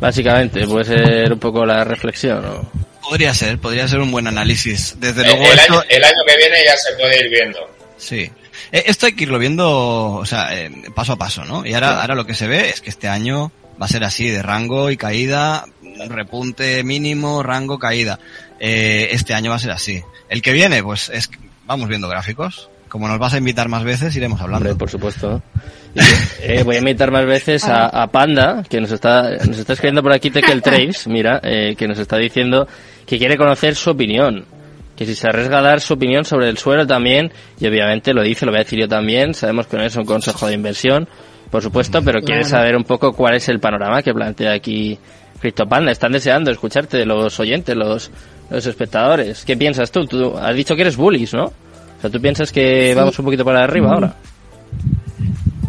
Speaker 1: Básicamente, puede ser un poco la reflexión. ¿no?
Speaker 2: Podría ser, podría ser un buen análisis. Desde
Speaker 3: El,
Speaker 2: luego
Speaker 3: el
Speaker 2: esto,
Speaker 3: año, el año que viene ya se puede ir viendo.
Speaker 2: sí. Eh, Esto hay que irlo viendo, o sea, eh, paso a paso, ¿no? Y ahora, ahora lo que se ve es que este año va a ser así, de rango y caída, repunte mínimo, rango, caída. Eh, este año va a ser así. El que viene, pues es, vamos viendo gráficos. Como nos vas a invitar más veces, iremos hablando.
Speaker 1: Hombre, por supuesto. Y, eh, voy a invitar más veces a, a Panda, que nos está, nos está escribiendo por aquí Tekel Traves, mira, eh, que nos está diciendo que quiere conocer su opinión. Que si se arriesga a dar su opinión sobre el suelo también, y obviamente lo dice, lo voy a decir yo también, sabemos que no es un consejo de inversión, por supuesto, pero quiere
Speaker 4: Claro.
Speaker 1: saber un poco cuál es el panorama que plantea aquí CryptoPanda. Están deseando escucharte los oyentes, los, los espectadores. ¿Qué piensas tú? Tú has dicho que eres bullish, ¿no? O sea, ¿tú piensas que vamos un poquito para arriba ahora?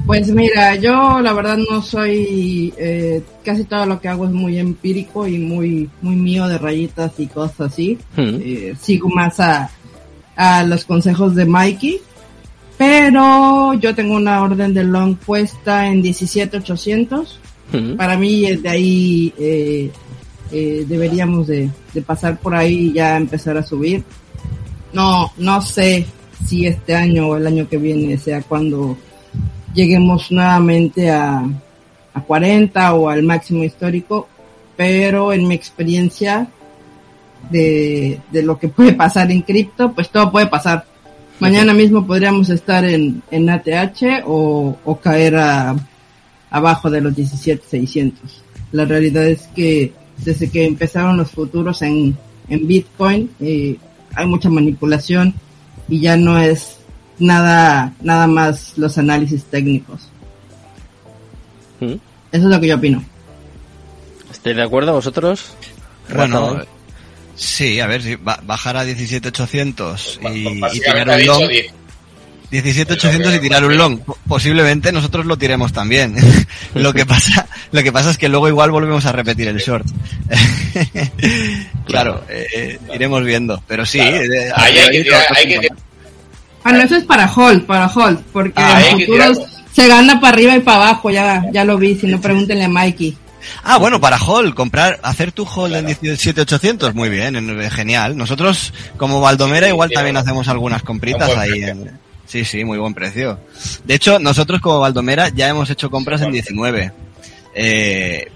Speaker 4: Pues mira, yo la verdad no soy, eh, casi todo lo que hago es muy empírico y muy, muy mío de rayitas y cosas así.
Speaker 1: Hmm.
Speaker 4: Eh, sigo más a, a los consejos de Mikey, pero yo tengo una orden de long puesta en 17800.
Speaker 1: Hmm.
Speaker 4: Para mí eh, de ahí eh, eh, deberíamos de, de pasar por ahí y ya empezar a subir. No, no sé si este año o el año que viene sea cuando lleguemos nuevamente a, a 40 o al máximo histórico, pero en mi experiencia de, de lo que puede pasar en cripto, pues todo puede pasar. Mañana mismo podríamos estar en, en ATH o, o caer a, abajo de los 17,600. La realidad es que desde que empezaron los futuros en, en Bitcoin, eh, hay mucha manipulación y ya no es nada, nada más los análisis técnicos.
Speaker 1: Hmm.
Speaker 4: Eso es lo que yo opino.
Speaker 1: ¿Estáis de acuerdo vosotros?
Speaker 2: Bueno, eh, sí, a ver, si ba- bajar a 17.800 y, y
Speaker 3: ha
Speaker 2: un long. 17.800 y tirar un long. Po- Posiblemente nosotros lo tiremos también. lo que pasa, lo que pasa es que luego igual volvemos a repetir el short. claro, eh, iremos viendo, pero sí.
Speaker 3: Claro.
Speaker 2: eh,
Speaker 3: Ahí hay que tirar- hay que tirar-
Speaker 4: Ah, no, eso es para hold, para hold, porque
Speaker 3: Ah, hay
Speaker 4: en futuros se gana para arriba y para abajo, ya, ya lo vi, si no pregúntenle a Mikey.
Speaker 2: Ah, bueno, para hold, comprar, hacer tu hold en 17.800, muy bien, en- genial. Nosotros, como Valdomera,
Speaker 3: Sí,
Speaker 2: igual
Speaker 3: sí,
Speaker 2: también hacemos algunas compritas ahí. En, sí, sí, muy buen precio. De hecho, nosotros como Valdomera ya hemos hecho compras en 19. Eh,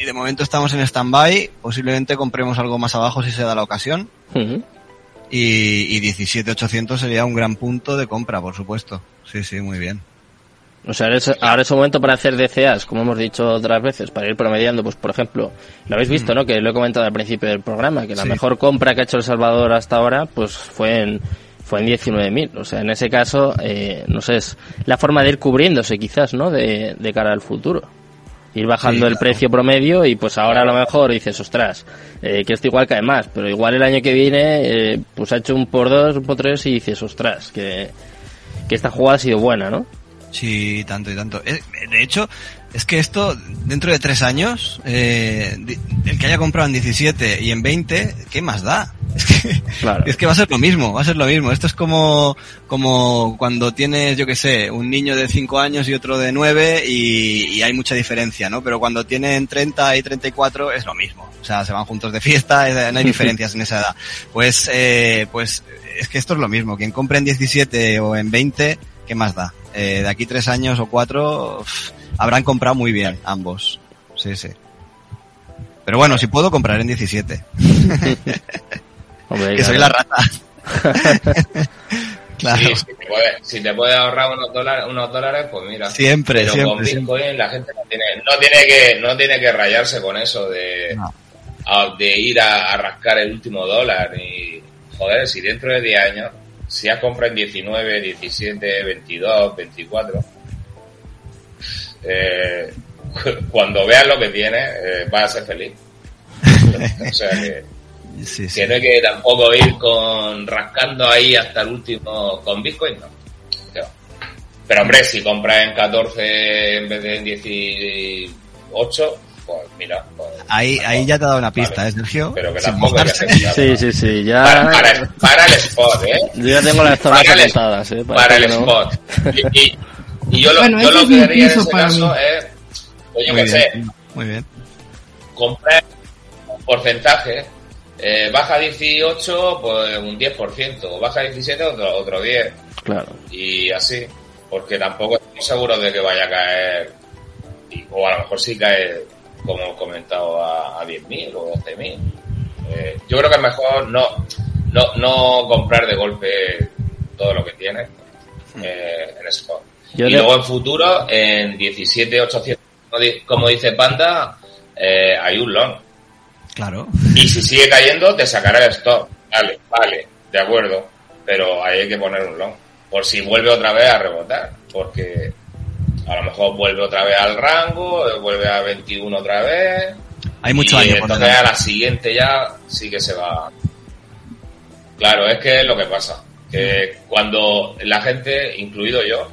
Speaker 2: y de momento estamos en stand-by, posiblemente compremos algo más abajo si se da la ocasión.
Speaker 1: Ujú.
Speaker 2: Y, y 17.800 sería un gran punto de compra, por supuesto. Sí, sí, muy bien.
Speaker 1: O sea, ahora es, ahora es un momento para hacer DCAs, como hemos dicho otras veces, para ir promediando, pues por ejemplo, lo habéis visto, ¿no? Que lo he comentado al principio del programa, que la
Speaker 2: Sí.
Speaker 1: mejor compra que ha hecho El Salvador hasta ahora, pues fue en fue en 19.000. O sea, en ese caso, eh, no sé, es la forma de ir cubriéndose quizás, ¿no? De, de cara al futuro. Ir bajando
Speaker 2: Sí,
Speaker 1: el precio promedio y pues ahora a lo mejor dices, ostras, eh, que esto igual cae más, pero igual el año que viene, eh, pues ha hecho un por dos, un por tres y dices, ostras, que, que esta jugada ha sido buena, ¿no?
Speaker 2: Sí, tanto y tanto. Eh, De hecho, es que esto, dentro de tres años, eh, el que haya comprado en 17 y en 20, ¿qué más da? Es que,
Speaker 1: Claro.
Speaker 2: es que va a ser lo mismo, va a ser lo mismo. Esto es como, como cuando tienes, yo que sé, un niño de 5 años y otro de 9 y, y hay mucha diferencia, ¿no? Pero cuando tienen 30 y 34 es lo mismo. O sea, se van juntos de fiesta, no hay diferencias en esa edad. Pues, eh, pues es que esto es lo mismo. Quien compre en 17 o en 20, ¿qué más da? Eh, de aquí tres años o cuatro, uf, habrán comprado muy bien ambos. Sí, sí. Pero bueno, si puedo comprar en 17.
Speaker 1: Hombre,
Speaker 2: que soy la rata. claro.
Speaker 3: Sí, si, te puedes, si te puedes ahorrar unos dólares, unos dólares, pues mira.
Speaker 2: Siempre,
Speaker 3: Pero
Speaker 2: siempre,
Speaker 3: con
Speaker 2: siempre.
Speaker 3: Bitcoin la gente no tiene, no tiene que, no tiene que rayarse con eso de,
Speaker 2: No.
Speaker 3: a- de ir a, a rascar el último dólar y joder, si dentro de 10 años, si has comprado en 19, 17, 22, 24, eh, cuando veas lo que tienes, eh, vas a ser feliz. o sea que,
Speaker 2: Sí, sí.
Speaker 3: que no hay que tampoco ir con rascando ahí hasta el último con Bitcoin, no. Pero hombre, si compras en 14 en vez de en 18, pues mira. Pues,
Speaker 2: ahí, ahí ya te ha dado una pista,
Speaker 3: vale.
Speaker 2: ¿eh, Sergio?
Speaker 3: Pero que
Speaker 2: Sin
Speaker 3: tampoco hay que.
Speaker 1: Sí, sí, sí, ya...
Speaker 3: Para, para, para el spot, ¿eh?
Speaker 1: Yo ya tengo las zonas
Speaker 3: Para el-
Speaker 1: apuntadas, ¿eh?
Speaker 3: Para,
Speaker 1: que
Speaker 3: el
Speaker 1: no-
Speaker 3: spot. Y, y- y yo lo,
Speaker 4: Bueno,
Speaker 3: yo
Speaker 4: ese
Speaker 3: lo
Speaker 4: es
Speaker 3: que haría en ese
Speaker 4: para
Speaker 3: caso
Speaker 4: mí.
Speaker 3: es, pues yo
Speaker 2: Muy
Speaker 3: qué sé,
Speaker 2: bien, muy bien.
Speaker 3: comprar un porcentaje, eh, baja 18, pues un 10%, baja 17, otro, otro 10,
Speaker 1: Claro.
Speaker 3: y así, porque tampoco estamos seguros de que vaya a caer, y- o a lo mejor sí cae, como hemos comentado, a, a 10.000 o 12.000. Eh, yo creo que es mejor no, no, no comprar de golpe todo lo que tienes eh, en spot.
Speaker 1: Yo
Speaker 3: y
Speaker 1: de-
Speaker 3: luego en futuro, en 17.800, como di- como dice Panda, eh, hay un long.
Speaker 2: Claro.
Speaker 3: Y si sigue cayendo, te sacará el stop. Vale, vale, de acuerdo. Pero ahí hay que poner un long. Por si vuelve otra vez a rebotar. Porque a lo mejor vuelve otra vez al rango, vuelve a 21 otra vez.
Speaker 2: Hay mucho
Speaker 3: y
Speaker 2: año por
Speaker 3: entonces a la siguiente ya sí que se va. Claro, es que es lo que pasa. Que cuando la gente, incluido yo,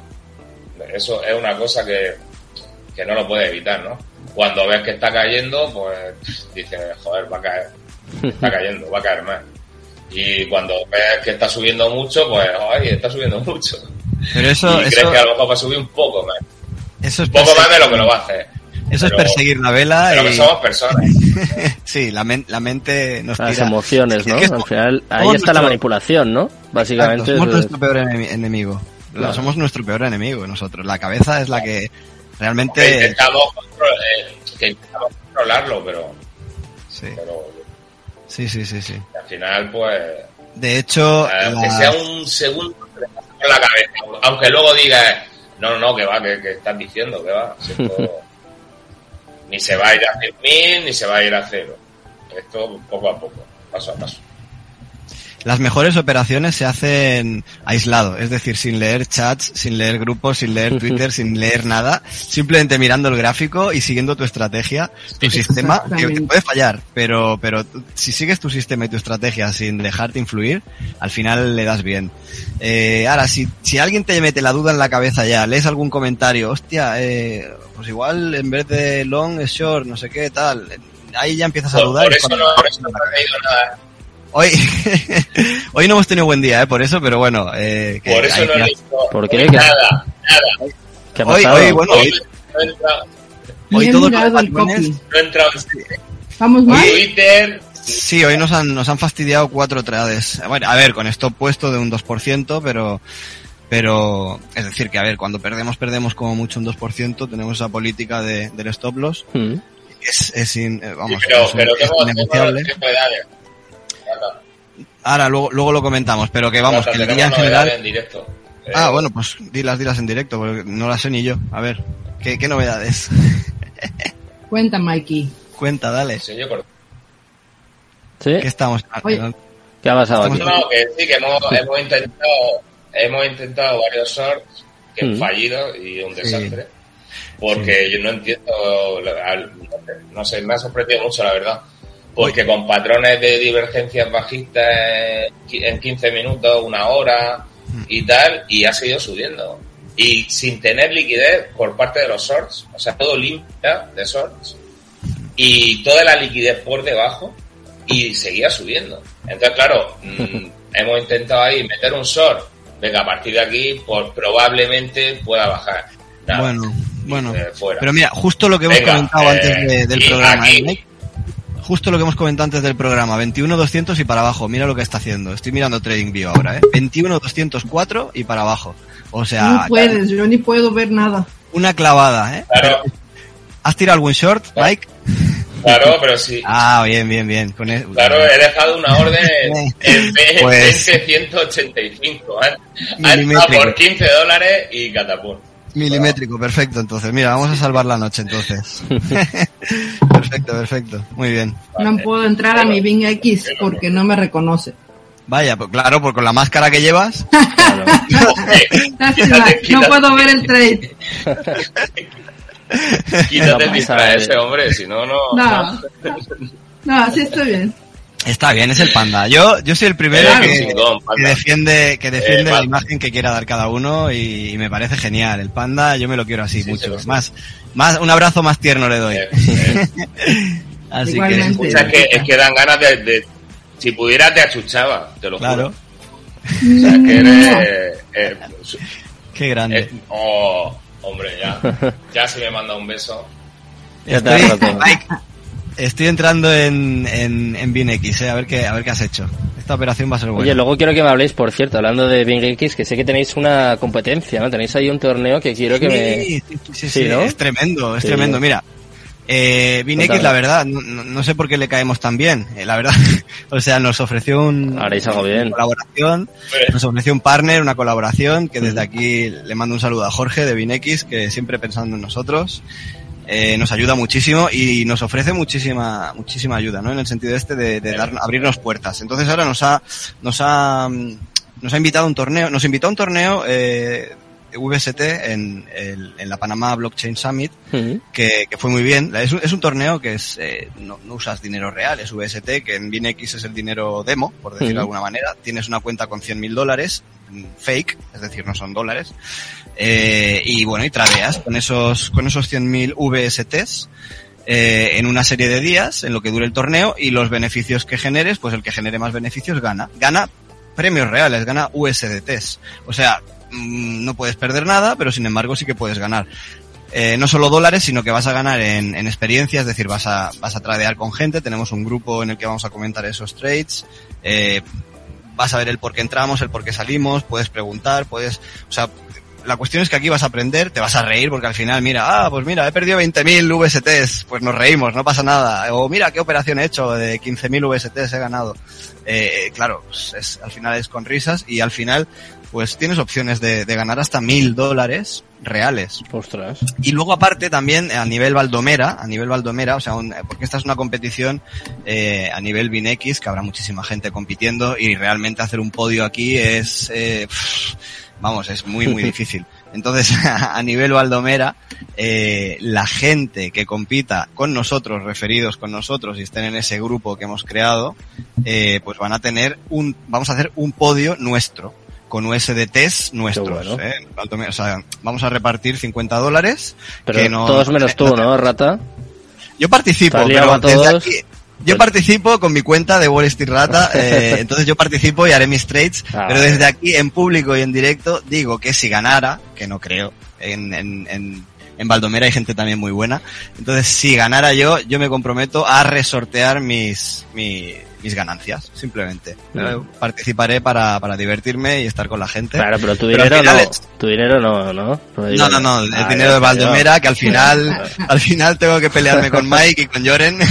Speaker 3: eso es una cosa que, que no lo puede evitar, ¿no? Cuando ves que está cayendo, pues dices, joder, va a caer. Está cayendo, va a caer más. Y cuando ves que está subiendo mucho, pues, ay, está subiendo mucho.
Speaker 2: Pero eso,
Speaker 3: y crees
Speaker 2: eso,
Speaker 3: que a lo mejor va a subir un poco más.
Speaker 2: Eso es
Speaker 3: Un poco más de
Speaker 2: perseguir-
Speaker 3: lo que lo va a hacer.
Speaker 2: Eso es perseguir la vela
Speaker 3: Pero que
Speaker 2: y...
Speaker 3: somos personas.
Speaker 2: sí, la, men- la mente nos
Speaker 1: Las
Speaker 2: tira.
Speaker 1: emociones,
Speaker 2: Es
Speaker 1: ¿no?
Speaker 2: que es-
Speaker 1: Al final, ahí está la manipulación, ¿no? Básicamente.
Speaker 2: Exacto, somos
Speaker 1: es-
Speaker 2: nuestro peor enemi- enemigo.
Speaker 1: Claro.
Speaker 2: Somos nuestro peor enemigo nosotros. La cabeza es la que
Speaker 3: que
Speaker 2: realmente...
Speaker 3: intentamos, control- eh, que intentamos controlarlo, pero,
Speaker 2: Sí,
Speaker 3: pero
Speaker 2: sí, sí, sí. sí.
Speaker 3: al final, pues,
Speaker 2: De hecho,
Speaker 3: eh, aunque sea un segundo, la cabeza. Aunque luego digas, no, no, no, que va, que, que estás diciendo, que va. Si esto ni se va a ir a 100.000, ni se va a ir a cero. Esto poco a poco, paso a paso.
Speaker 2: Las mejores operaciones se hacen aislado, es decir, sin leer chats, sin leer grupos, sin leer Twitter, sin leer nada, simplemente mirando el gráfico y siguiendo tu estrategia, tu sistema, que te puede fallar, pero, pero si sigues tu sistema y tu estrategia sin dejarte influir, al final le das bien. Eh, ahora, si, si alguien te mete la duda en la cabeza ya, lees algún comentario, hostia, eh, pues igual en vez de long es short, no sé qué, tal, ahí ya empiezas a dudar.
Speaker 3: por eso no, por eso no he leído nada.
Speaker 2: Hoy, hoy no hemos tenido buen día, ¿eh? Por eso, pero bueno. Eh, que
Speaker 3: Por eso
Speaker 2: hay
Speaker 3: no he
Speaker 1: ¿Qué-
Speaker 3: nada, nada.
Speaker 1: ¿Qué ha
Speaker 2: Hoy, hoy, bueno,
Speaker 3: Hoy
Speaker 2: hoy,
Speaker 3: no he entrado,
Speaker 2: hoy
Speaker 4: Ni he
Speaker 2: todos los
Speaker 3: no he entrado
Speaker 4: ¿Vamos mal?
Speaker 3: Twitter,
Speaker 2: Sí, hoy nos han, nos han fastidiado cuatro trades. Bueno, a ver, con stop puesto de un 2%, pero, pero, es decir, que a ver, cuando perdemos, perdemos como mucho un 2%, tenemos esa política de, del stop loss.
Speaker 1: Mm.
Speaker 2: Es, es, in- eh, vamos,
Speaker 3: pero,
Speaker 2: es, un-
Speaker 3: pero
Speaker 2: es
Speaker 3: tengo, tengo tengo
Speaker 2: Ahora, luego, luego lo comentamos, pero que vamos, que el día en general...
Speaker 3: en directo. Eh,
Speaker 2: Ah, bueno, pues dilas, dilas en directo, porque no las sé ni yo. A ver, ¿qué, qué novedades?
Speaker 4: Cuenta, Mikey.
Speaker 2: Cuenta, dale.
Speaker 3: sí, yo creo-
Speaker 1: ¿Sí?
Speaker 2: ¿Qué estamos?
Speaker 4: Oye.
Speaker 1: ¿Qué ha pasado aquí?
Speaker 3: No, que sí, que hemos, hemos intentado, hemos intentado varios shorts que han
Speaker 1: Mm.
Speaker 3: fallido y un
Speaker 2: Sí.
Speaker 3: desastre. Porque yo no entiendo, no sé, me ha sorprendido mucho la verdad. Porque con patrones de divergencias bajistas en qui- en 15 minutos, una hora y tal, y ha seguido subiendo. Y sin tener liquidez por parte de los shorts, o sea, todo limpia de shorts, y toda la liquidez por debajo, y seguía subiendo. Entonces, claro, mm, hemos intentado ahí meter un short. Venga, a partir de aquí, pues probablemente pueda bajar. Nada.
Speaker 2: Bueno, bueno.
Speaker 3: Eh, fuera.
Speaker 2: Pero mira, justo lo que hemos comentado
Speaker 3: eh,
Speaker 2: antes de- del programa,
Speaker 3: aquí-
Speaker 2: ¿eh? Justo lo que hemos comentado antes del programa, 21.200 y para abajo. Mira lo que está haciendo. Estoy mirando TradingView ahora, ¿eh? 21.204 y para abajo. O sea,
Speaker 4: No puedes, yo ni puedo ver nada.
Speaker 2: una clavada, ¿eh?
Speaker 3: Claro,
Speaker 2: ¿Has tirado algún short, Mike?
Speaker 3: claro, pero sí.
Speaker 2: Ah, bien, bien, bien. Con e-
Speaker 3: Claro, he dejado una orden en
Speaker 2: Pues-
Speaker 3: 20.185. ¿eh? Por 15 dólares y catapum.
Speaker 2: Milimétrico, perfecto, entonces. Mira, vamos a salvar la noche, entonces. perfecto, perfecto. Muy bien.
Speaker 4: No puedo entrar a mi Bing X porque no me reconoce.
Speaker 2: Vaya, pues claro, pues con la máscara que llevas.
Speaker 1: Claro.
Speaker 4: No puedo ver el trade.
Speaker 3: Quítate el disfraz ese, hombre, si no, no.
Speaker 4: No, no, sí estoy bien.
Speaker 2: Está bien, es el panda. Yo, yo soy el primero
Speaker 3: Claro.
Speaker 2: que,
Speaker 3: Chingón,
Speaker 2: que defiende, que defiende
Speaker 3: Eh,
Speaker 2: la imagen que quiera dar cada uno y, y me parece genial. El panda, yo me lo quiero así
Speaker 3: Sí,
Speaker 2: mucho.
Speaker 3: sí, sí.
Speaker 2: Más, más, un abrazo más tierno le doy.
Speaker 3: Eh, eh,
Speaker 2: Así
Speaker 4: Igualmente.
Speaker 2: que,
Speaker 3: o sea, es que, es que dan ganas de, de- Si pudiera, te achuchaba, te lo
Speaker 2: claro,
Speaker 3: juro. O sea, que eres. eh,
Speaker 2: qué grande.
Speaker 3: eh, oh, hombre, ya. Ya se me manda un beso.
Speaker 1: Ya te
Speaker 2: Estoy, entrando en, en, en BinX, eh, a ver qué, a ver qué has hecho. Esta operación va a ser buena.
Speaker 1: Oye, luego quiero que me habléis, por cierto, hablando de Bing X, que sé que tenéis una competencia, ¿no? Tenéis ahí un torneo que quiero que me...
Speaker 2: Sí, sí, sí, sí,
Speaker 1: Sí, ¿no?
Speaker 2: es tremendo, es
Speaker 1: Sí.
Speaker 2: tremendo. Mira, eh, BinX, la verdad, no, sé por qué le caemos tan bien, eh, la verdad. o sea, nos ofreció un,
Speaker 1: algo bien.
Speaker 2: una colaboración, nos ofreció un partner, una colaboración, que desde aquí le mando un saludo a Jorge de BinX, que siempre pensando en nosotros. Eh, nos ayuda muchísimo y nos ofrece muchísima muchísima ayuda, ¿no? En el sentido este de, dar, abrirnos puertas. Entonces ahora nos ha nos ha mm, nos ha invitado un torneo, nos invitó a un torneo eh, VST en, el- en la Panamá Blockchain Summit que, que fue muy bien. Es un, es un torneo que es eh, no, no usas dinero real, es VST, que en BinX es el dinero demo, por decirlo de alguna manera. Tienes una cuenta con 100.000 mil dólares, mm, fake, es decir, no son dólares. Eh, y bueno, y tradeas con esos, con esos 100.000 VSTs. eh, en una serie de días, en lo que dure el torneo, y los beneficios que generes, pues el que genere más beneficios gana. Gana premios reales, gana USDTs. O sea, no puedes perder nada, pero sin embargo sí que puedes ganar. Eh, no solo dólares, sino que vas a ganar en, en experiencia, es decir, vas a, vas a tradear con gente, tenemos un grupo en el que vamos a comentar esos trades, eh, vas a ver el por qué entramos, el por qué salimos, puedes preguntar, puedes, o sea, la cuestión es que aquí vas a aprender, te vas a reír porque al final, mira, ah, pues mira, he perdido 20.000 VSTs, pues nos reímos, no pasa nada. O mira, qué operación he hecho, de 15.000 VSTs he ganado. Eh, claro, pues es, al final es con risas y al final, pues tienes opciones de, de ganar hasta mil dólares reales.
Speaker 1: Ostras.
Speaker 2: Y luego aparte también a nivel Valdomera, a nivel Valdomera, o sea, un- porque esta es una competición eh, a nivel BinX, que habrá muchísima gente compitiendo y realmente hacer un podio aquí es, eh, pff, vamos, es muy, muy difícil. Entonces, a nivel Valdomera, eh, la gente que compita con nosotros, referidos con nosotros y estén en ese grupo que hemos creado, eh, pues van a tener un, vamos a hacer un podio nuestro con USDTs nuestros.
Speaker 1: bueno.
Speaker 2: ¿eh? Valdomera, O sea, vamos a repartir 50 dólares.
Speaker 1: Pero
Speaker 2: que no-
Speaker 1: todos menos tú,
Speaker 2: no-
Speaker 1: ¿no, Rata?
Speaker 2: Yo participo, pero desde aquí, yo participo con mi cuenta de Wall Street Rata, eh, entonces yo participo y haré mis trades,
Speaker 1: Ah,
Speaker 2: pero desde aquí en público y en directo digo que si ganara, que no creo, en, en, en, en Baldomera hay gente también muy buena, entonces si ganara yo, yo me comprometo a resortear mis, mi- mis ganancias, simplemente.
Speaker 1: Mm.
Speaker 2: Eh, Participaré para, para divertirme y estar con la gente.
Speaker 1: Claro, pero tu
Speaker 2: Pero
Speaker 1: dinero
Speaker 2: final
Speaker 1: no.
Speaker 2: es-
Speaker 1: Tu dinero no, ¿no?
Speaker 2: No, no, no, el
Speaker 1: Ah,
Speaker 2: dinero
Speaker 1: ya
Speaker 2: de
Speaker 1: ya.
Speaker 2: que al final, al final tengo que pelearme con Mike y con Joren.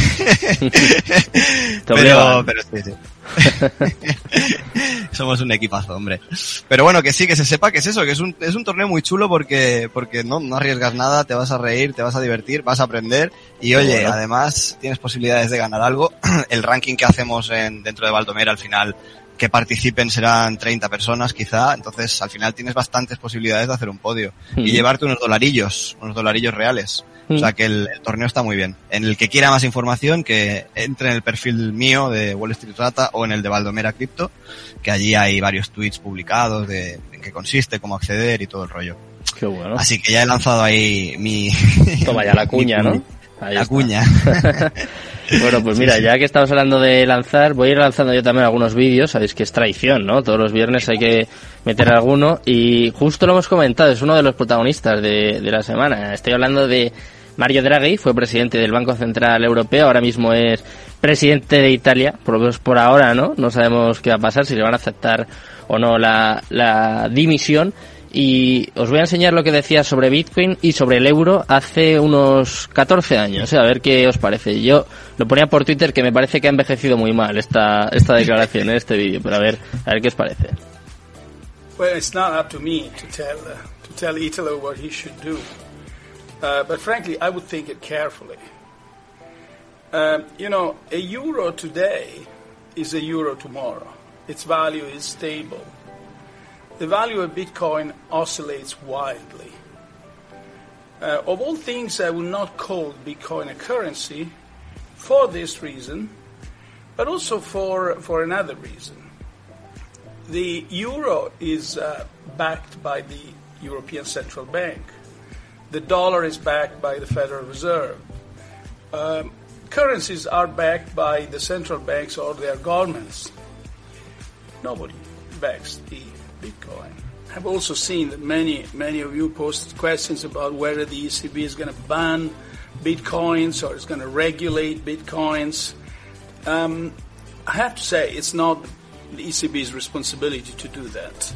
Speaker 2: pero, pero sí, sí. Somos un equipazo, hombre. Pero bueno, que sí, que se sepa que es eso, que es un, es un torneo muy chulo porque, porque no, no arriesgas nada, te vas a reír, te vas a divertir, vas a aprender y oye,
Speaker 1: bueno.
Speaker 2: además tienes posibilidades de ganar algo. El ranking que hacemos en, dentro de Baldomera al final que participen serán 30 personas quizá, entonces al final tienes bastantes posibilidades de hacer un podio y
Speaker 1: Mm.
Speaker 2: llevarte unos dolarillos, unos dolarillos reales. O
Speaker 1: Mm.
Speaker 2: sea que el, el torneo está muy bien. En el que quiera más información, que entre en el perfil mío de Wall Street Rata o en el de Baldomera Crypto, que allí hay varios tweets publicados de en qué consiste, cómo acceder y todo el rollo.
Speaker 1: Qué bueno.
Speaker 2: Así que ya he lanzado ahí mi...
Speaker 1: Toma ya la cuña, ¿no? Ahí
Speaker 2: La
Speaker 1: está.
Speaker 2: cuña.
Speaker 1: Bueno, pues mira, ya que estamos hablando de lanzar, voy a ir lanzando yo también algunos vídeos, sabéis que es traición, ¿no? Todos los viernes hay que meter alguno y justo lo hemos comentado, es uno de los protagonistas de, de la semana. Estoy hablando de Mario Draghi, fue presidente del Banco Central Europeo, ahora mismo es presidente de Italia, por lo menos por ahora, ¿no? No sabemos qué va a pasar, si le van a aceptar o no la, la dimisión. Y os voy a enseñar lo que decía sobre Bitcoin y sobre el euro hace unos 14 años, ¿eh? a ver qué os parece. Yo lo ponía por Twitter que me parece que ha envejecido muy mal esta, esta declaración, ¿eh? este vídeo, pero a ver, a ver qué os parece.
Speaker 5: Well, it's not up to me to tell uh, to tell Italo what he should do. Uh, but frankly, I would think it carefully. Um, you know, a euro today is a euro tomorrow. Its value is stable. The value of Bitcoin oscillates wildly. Uh, of all things, I would not call Bitcoin a currency for this reason, but also for, for another reason. The euro is uh, backed by the European Central Bank. The dollar is backed by the Federal Reserve. Um, currencies are backed by the central banks or their governments. Nobody backs the Bitcoin. I've also seen that many, many of you posted questions about whether the ECB is going to ban Bitcoins or is going to regulate Bitcoins. Um, I have to say, it's not the ECB's responsibility to do that.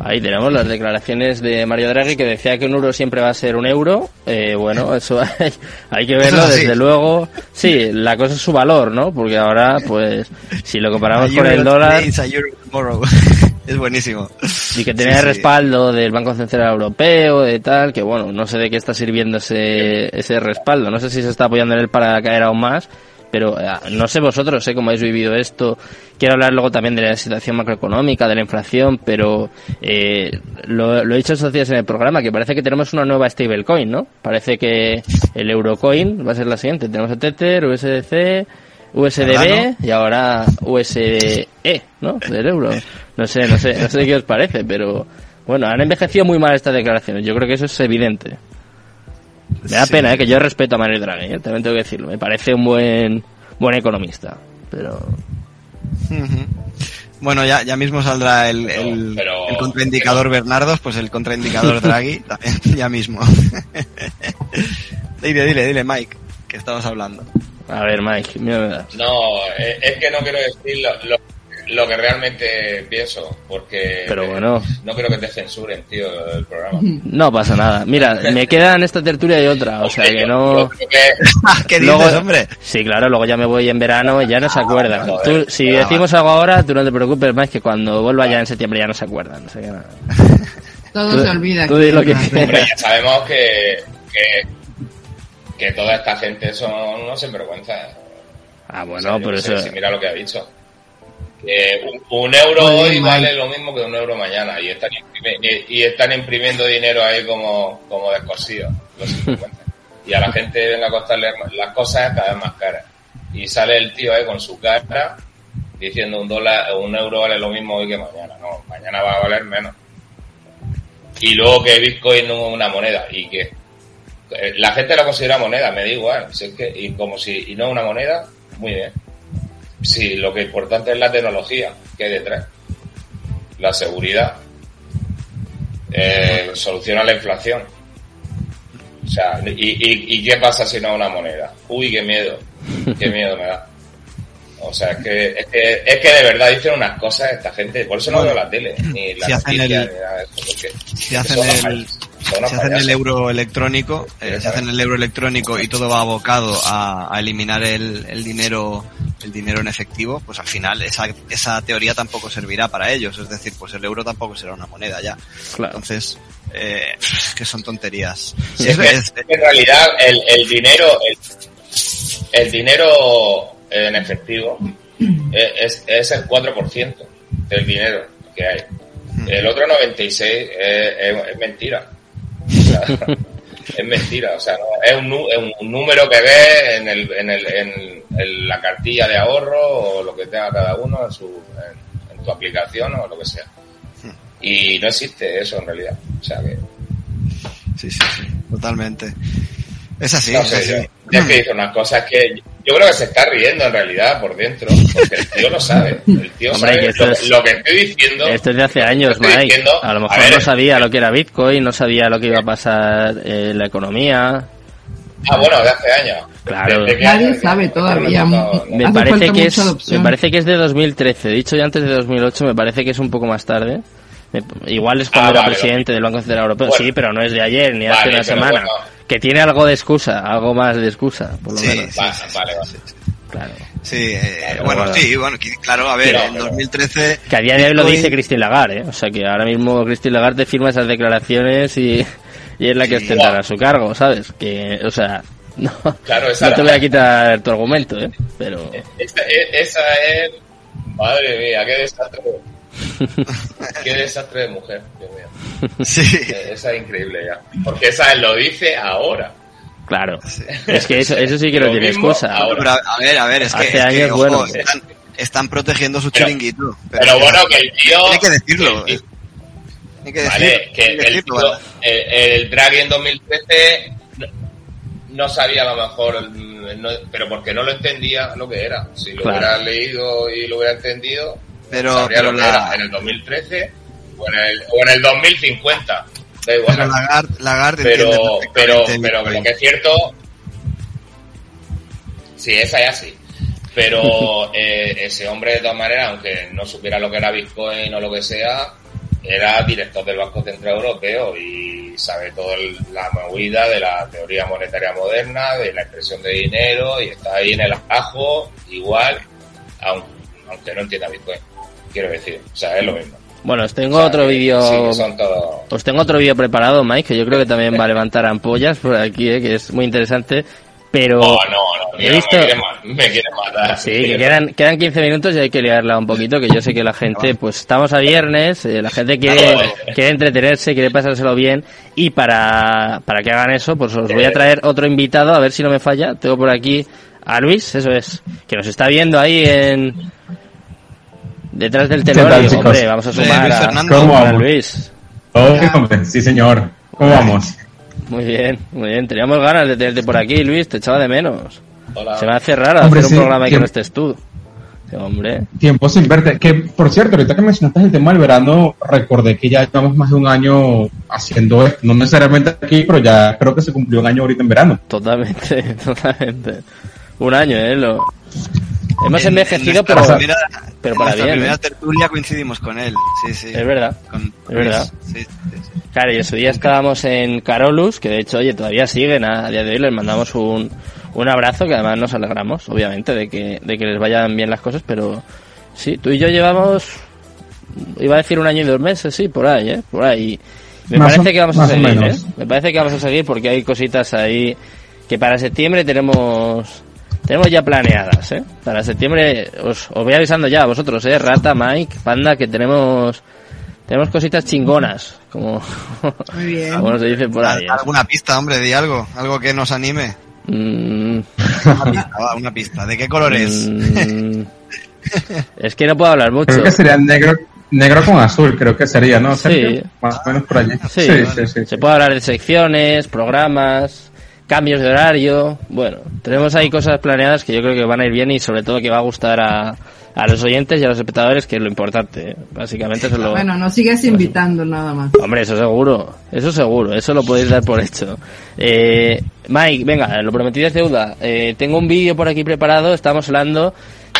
Speaker 1: Ahí tenemos las declaraciones de Mario Draghi que decía que un euro siempre va a ser un euro. Eh, bueno, eso hay, hay que verlo
Speaker 2: Eso
Speaker 1: desde luego. Sí, la cosa es su valor, ¿no? Porque ahora, pues, si lo comparamos con el dólar
Speaker 2: es buenísimo.
Speaker 1: y que tenía
Speaker 2: Sí, sí.
Speaker 1: respaldo del Banco Central Europeo, de tal, que bueno, no sé de qué está sirviendo ese, ese respaldo. No sé si se está apoyando en él para caer aún más. Pero eh, no sé vosotros, sé cómo habéis vivido esto. Quiero hablar luego también de la situación macroeconómica, de la inflación, pero eh, lo, lo he dicho estos días en el programa, que parece que tenemos una nueva stablecoin, ¿no? Parece que el Eurocoin va a ser la siguiente. Tenemos el Tether, USDC, USDB
Speaker 2: ¿Verdad,
Speaker 1: y ahora USDE, ¿no? Del euro. No sé, no sé, no sé qué os parece, pero bueno, han envejecido muy mal estas declaraciones. Yo creo que eso es evidente. Me da
Speaker 2: Sí.
Speaker 1: pena, ¿eh? que yo respeto a Mario Draghi, ¿eh? también tengo que decirlo. Me parece un buen buen economista, pero.
Speaker 2: Bueno, ya, ya mismo saldrá el, el,
Speaker 3: pero-
Speaker 2: el contraindicador Bernardos, pues el contraindicador Draghi, también, ya mismo. dile, dile, dile, Mike, que estamos hablando.
Speaker 1: a ver, Mike, mira, me das.
Speaker 3: No, es, es que no quiero decir lo, lo- lo que realmente pienso, porque
Speaker 1: Pero bueno.
Speaker 3: no quiero que te censuren, tío, el programa.
Speaker 1: No pasa nada. Mira, me quedan esta tertulia y otra, o sea que no.
Speaker 3: creo que-
Speaker 2: ¿Qué dices, hombre?
Speaker 1: Sí, claro, luego ya me voy en verano y ya no se acuerdan. Tú, si
Speaker 2: Ah,
Speaker 1: decimos algo ahora, tú no te preocupes más que cuando vuelva ya en septiembre ya no se acuerdan. O sea que nada.
Speaker 4: Todo
Speaker 1: Tú-
Speaker 4: se olvida.
Speaker 1: tú di lo que
Speaker 4: Rafael.
Speaker 1: quieras.
Speaker 3: Hombre, ya sabemos que, que, que toda esta gente son unos sinvergüenzas.
Speaker 1: Ah,
Speaker 3: O
Speaker 1: bueno,
Speaker 3: sea, yo
Speaker 1: por
Speaker 3: qué sé,
Speaker 1: eso.
Speaker 3: si mira lo que ha dicho. Que un, un euro
Speaker 4: Muy
Speaker 3: hoy
Speaker 4: bien,
Speaker 3: vale lo mismo que un euro mañana. Y están, y, y están imprimiendo dinero ahí como, como descosidos. los y a la gente venga a costarle las cosas cada vez más caras. Y sale el tío ahí con su cara diciendo un dólar, un euro vale lo mismo hoy que mañana. No, mañana va a valer menos. Y luego que Bitcoin no es una moneda y que eh, la gente lo considera moneda, me da igual. Si es que, y como si y no es una moneda, muy bien. Si lo que es importante es la tecnología que hay detrás, la seguridad, eh, soluciona la inflación. O sea, y, y, ¿y qué pasa si no una moneda? Uy, qué miedo, qué miedo me da. O sea, es que, es que, es que de verdad dicen unas cosas esta gente, por eso no
Speaker 2: Bueno,
Speaker 3: veo la tele, ni la
Speaker 2: si hacen
Speaker 3: noticia,
Speaker 2: el-
Speaker 3: ni nada de eso, porque
Speaker 2: Si hacen el, si hacen el euro electrónico, eh, si hacen el euro electrónico y todo va abocado a, a eliminar el, el dinero el dinero en efectivo, pues al final esa, esa teoría tampoco servirá para ellos. Es decir, pues el euro tampoco será una moneda ya.
Speaker 1: Claro.
Speaker 2: Entonces, eh, que son tonterías.
Speaker 3: Sí,
Speaker 2: Es-
Speaker 3: es que
Speaker 2: es-
Speaker 3: en realidad el, el dinero el, el dinero en efectivo es, es el 4% del dinero que hay. El otro 96 es, es- es mentira. Es mentira, o sea, no, es, un, es un número que ves en, el, en, el, en, en la cartilla de ahorro o lo que tenga cada uno en, su, en, tu aplicación o lo que sea. Y no existe eso en realidad. O sea que
Speaker 2: sí, sí, sí, totalmente. Es así,
Speaker 3: no
Speaker 2: es así.
Speaker 3: yo, yo es que dice unas cosas que yo creo que se está riendo en realidad por dentro, porque el tío lo sabe. El tío
Speaker 1: Hombre,
Speaker 3: sabe
Speaker 1: esto
Speaker 3: lo,
Speaker 1: es-
Speaker 3: lo que estoy diciendo.
Speaker 1: Esto es de hace años, Mike.
Speaker 3: diciendo,
Speaker 1: A lo mejor
Speaker 3: ver,
Speaker 1: no sabía lo que era Bitcoin, no sabía lo que iba a pasar en la economía.
Speaker 3: Ah, bueno, de hace años.
Speaker 1: Claro.
Speaker 3: ¿De qué
Speaker 4: Nadie sabe todavía.
Speaker 3: No, no,
Speaker 1: Me parece que es me parece que es de 2013. Dicho ya antes de 2008, me parece que es un poco más tarde. Me- igual es cuando
Speaker 3: Ah,
Speaker 1: era
Speaker 3: vale,
Speaker 1: presidente del Banco Central Europeo.
Speaker 3: Bueno.
Speaker 1: sí, pero no es de ayer ni hace
Speaker 3: Vale,
Speaker 1: una semana.
Speaker 3: bueno.
Speaker 1: Que tiene algo de excusa, algo más de excusa, por lo
Speaker 2: Sí,
Speaker 1: menos.
Speaker 2: sí,
Speaker 3: Va-
Speaker 2: sí, sí,
Speaker 3: vale,
Speaker 2: sí,
Speaker 3: vale.
Speaker 2: sí, sí.
Speaker 1: Claro.
Speaker 2: Sí, eh,
Speaker 3: Claro,
Speaker 2: bueno,
Speaker 1: bueno.
Speaker 2: sí, bueno, claro, a ver,
Speaker 3: Pero-
Speaker 2: en
Speaker 3: pero-
Speaker 2: 2013...
Speaker 1: Que a día de hoy lo dice Christine Lagarde, ¿eh? O sea que ahora mismo Christine Lagarde firma esas declaraciones y, y es la que
Speaker 2: Sí.
Speaker 1: ostentará su cargo, ¿sabes? Que, o sea, no,
Speaker 3: Claro, esa
Speaker 1: no te voy a quitar tu argumento, ¿eh? Pero,
Speaker 3: Esa, e- esa es. Madre mía, qué desastre. qué desastre de mujer, Dios mío.
Speaker 2: Sí,
Speaker 3: Eh, Esa es increíble ya. Porque esa lo dice ahora.
Speaker 1: Claro. Es que eso, eso sí que
Speaker 3: Lo
Speaker 1: tiene
Speaker 3: mismo
Speaker 1: excusa.
Speaker 3: ahora.
Speaker 2: Pero, a ver, a ver, es que,
Speaker 1: Hace
Speaker 2: es que,
Speaker 1: años,
Speaker 2: ojo,
Speaker 1: bueno.
Speaker 2: están, están protegiendo su
Speaker 3: Pero-
Speaker 2: chiringuito.
Speaker 3: Pero bueno, que el tío...
Speaker 2: Tiene que decirlo.
Speaker 3: que el-
Speaker 2: Hay que
Speaker 3: Vale,
Speaker 2: decir-
Speaker 3: que
Speaker 2: hay que
Speaker 3: el,
Speaker 2: decirlo,
Speaker 3: tío-
Speaker 2: ¿vale?
Speaker 3: el, el Draghi en 2013 no, no sabía a lo mejor, mm, no- pero porque no lo entendía lo que era. Si lo
Speaker 1: Claro.
Speaker 3: hubiera leído y lo hubiera entendido,
Speaker 2: Pero-
Speaker 3: sabría
Speaker 2: pero
Speaker 3: lo que
Speaker 2: la-
Speaker 3: era en el 2013 o en el, o en el 2050. Da igual.
Speaker 2: Pero Lagarde, Lagarde
Speaker 3: pero, pero, pero lo que es cierto, sí, esa es así. Pero eh, ese hombre, de todas maneras, aunque no supiera lo que era Bitcoin o lo que sea, era director del Banco Central Europeo y sabe toda la movida de la teoría monetaria moderna, de la impresión de dinero, y está ahí en el ajo, igual, aun- aunque no entienda Bitcoin. Quiero decir, o sea, es lo mismo.
Speaker 1: Bueno, os tengo
Speaker 3: O sea,
Speaker 1: otro vídeo.
Speaker 3: sí, todo-
Speaker 1: Os tengo otro vídeo preparado, Mike, que yo creo que también va a levantar ampollas por aquí, eh, que es muy interesante. Pero
Speaker 3: Oh, no, no,
Speaker 1: he visto-
Speaker 3: me, quiere ma- me quiere matar.
Speaker 1: sí, que quedan, quedan 15 minutos y hay que liarla un poquito, que yo sé que la gente, pues estamos a viernes, eh, la gente quiere,
Speaker 3: Claro.
Speaker 1: quiere entretenerse, quiere pasárselo bien, y para, para que hagan eso, pues os voy a traer otro invitado, a ver si no me falla. Tengo por aquí a Luis, eso es, que nos está viendo ahí en, detrás del telón.
Speaker 6: tal,
Speaker 1: digo, hombre, vamos a sumar
Speaker 2: Luis
Speaker 1: a,
Speaker 2: Fernando.
Speaker 6: ¿Cómo
Speaker 1: a
Speaker 6: vamos?
Speaker 1: Luis.
Speaker 6: Oh, hombre, sí, señor. ¿Cómo vamos?
Speaker 1: Muy bien, muy bien. Teníamos ganas de tenerte por aquí, Luis. Te echaba de menos.
Speaker 3: Hola.
Speaker 1: Se me hace raro
Speaker 6: Hombre,
Speaker 1: hacer un
Speaker 6: sí,
Speaker 1: programa y que no estés tú. Hombre.
Speaker 6: Tiempo sin verte. Que, por cierto, ahorita que mencionaste el tema del verano, recordé que ya llevamos más de un año haciendo esto. No necesariamente aquí, pero ya creo que se cumplió un año ahorita en verano.
Speaker 1: Totalmente, totalmente. Un año, ¿eh? Lo... Hemos
Speaker 2: En- en
Speaker 1: envejecido,
Speaker 2: nuestra
Speaker 1: pero,
Speaker 2: primera-
Speaker 1: pero
Speaker 2: en
Speaker 1: para
Speaker 2: nuestra
Speaker 1: bien.
Speaker 2: primera
Speaker 1: ¿eh?
Speaker 2: tertulia coincidimos con él. Sí, sí.
Speaker 1: Es verdad.
Speaker 2: Con
Speaker 1: Es verdad.
Speaker 2: Sí, sí, sí.
Speaker 1: Claro, y ese día estábamos en Carolus, que de hecho, oye, todavía siguen a día de hoy. Les mandamos un, un abrazo, que además nos alegramos, obviamente, de que, de que les vayan bien las cosas, pero sí, tú y yo llevamos, iba a decir un año y dos meses, sí, por ahí, ¿eh? Por ahí. Me
Speaker 6: Más o-
Speaker 1: parece que vamos a seguir, ¿eh? Me parece que vamos a seguir porque hay cositas ahí que para septiembre tenemos tenemos ya planeadas, ¿eh? Para septiembre os, os voy avisando ya a vosotros, ¿eh? Rata, Mike, Panda, que tenemos tenemos cositas chingonas, como,
Speaker 4: Muy bien.
Speaker 1: como se dice por ahí. ¿eh?
Speaker 2: ¿Alguna pista, hombre? Di algo. Algo que nos anime.
Speaker 1: Mm,
Speaker 2: Una pista, va, una pista. ¿De qué color es?
Speaker 1: mm, es que no puedo hablar mucho.
Speaker 6: Creo que sería negro, negro con azul, creo que sería, ¿no?
Speaker 1: Sí.
Speaker 6: Sergio? Más o menos por allí.
Speaker 1: Sí,
Speaker 6: sí, sí. sí,
Speaker 1: se puede hablar de secciones, programas, cambios de horario. Bueno, tenemos ahí cosas planeadas que yo creo que van a ir bien y sobre todo que va a gustar a, a los oyentes y a los espectadores, que es lo importante. ¿eh? Básicamente eso es lo...
Speaker 4: Bueno, nos sigues invitando nada más.
Speaker 1: Hombre, eso seguro, eso seguro, eso lo podéis dar por hecho. Eh, Mike, venga, lo prometido es deuda. Eh, tengo un vídeo por aquí preparado, estamos hablando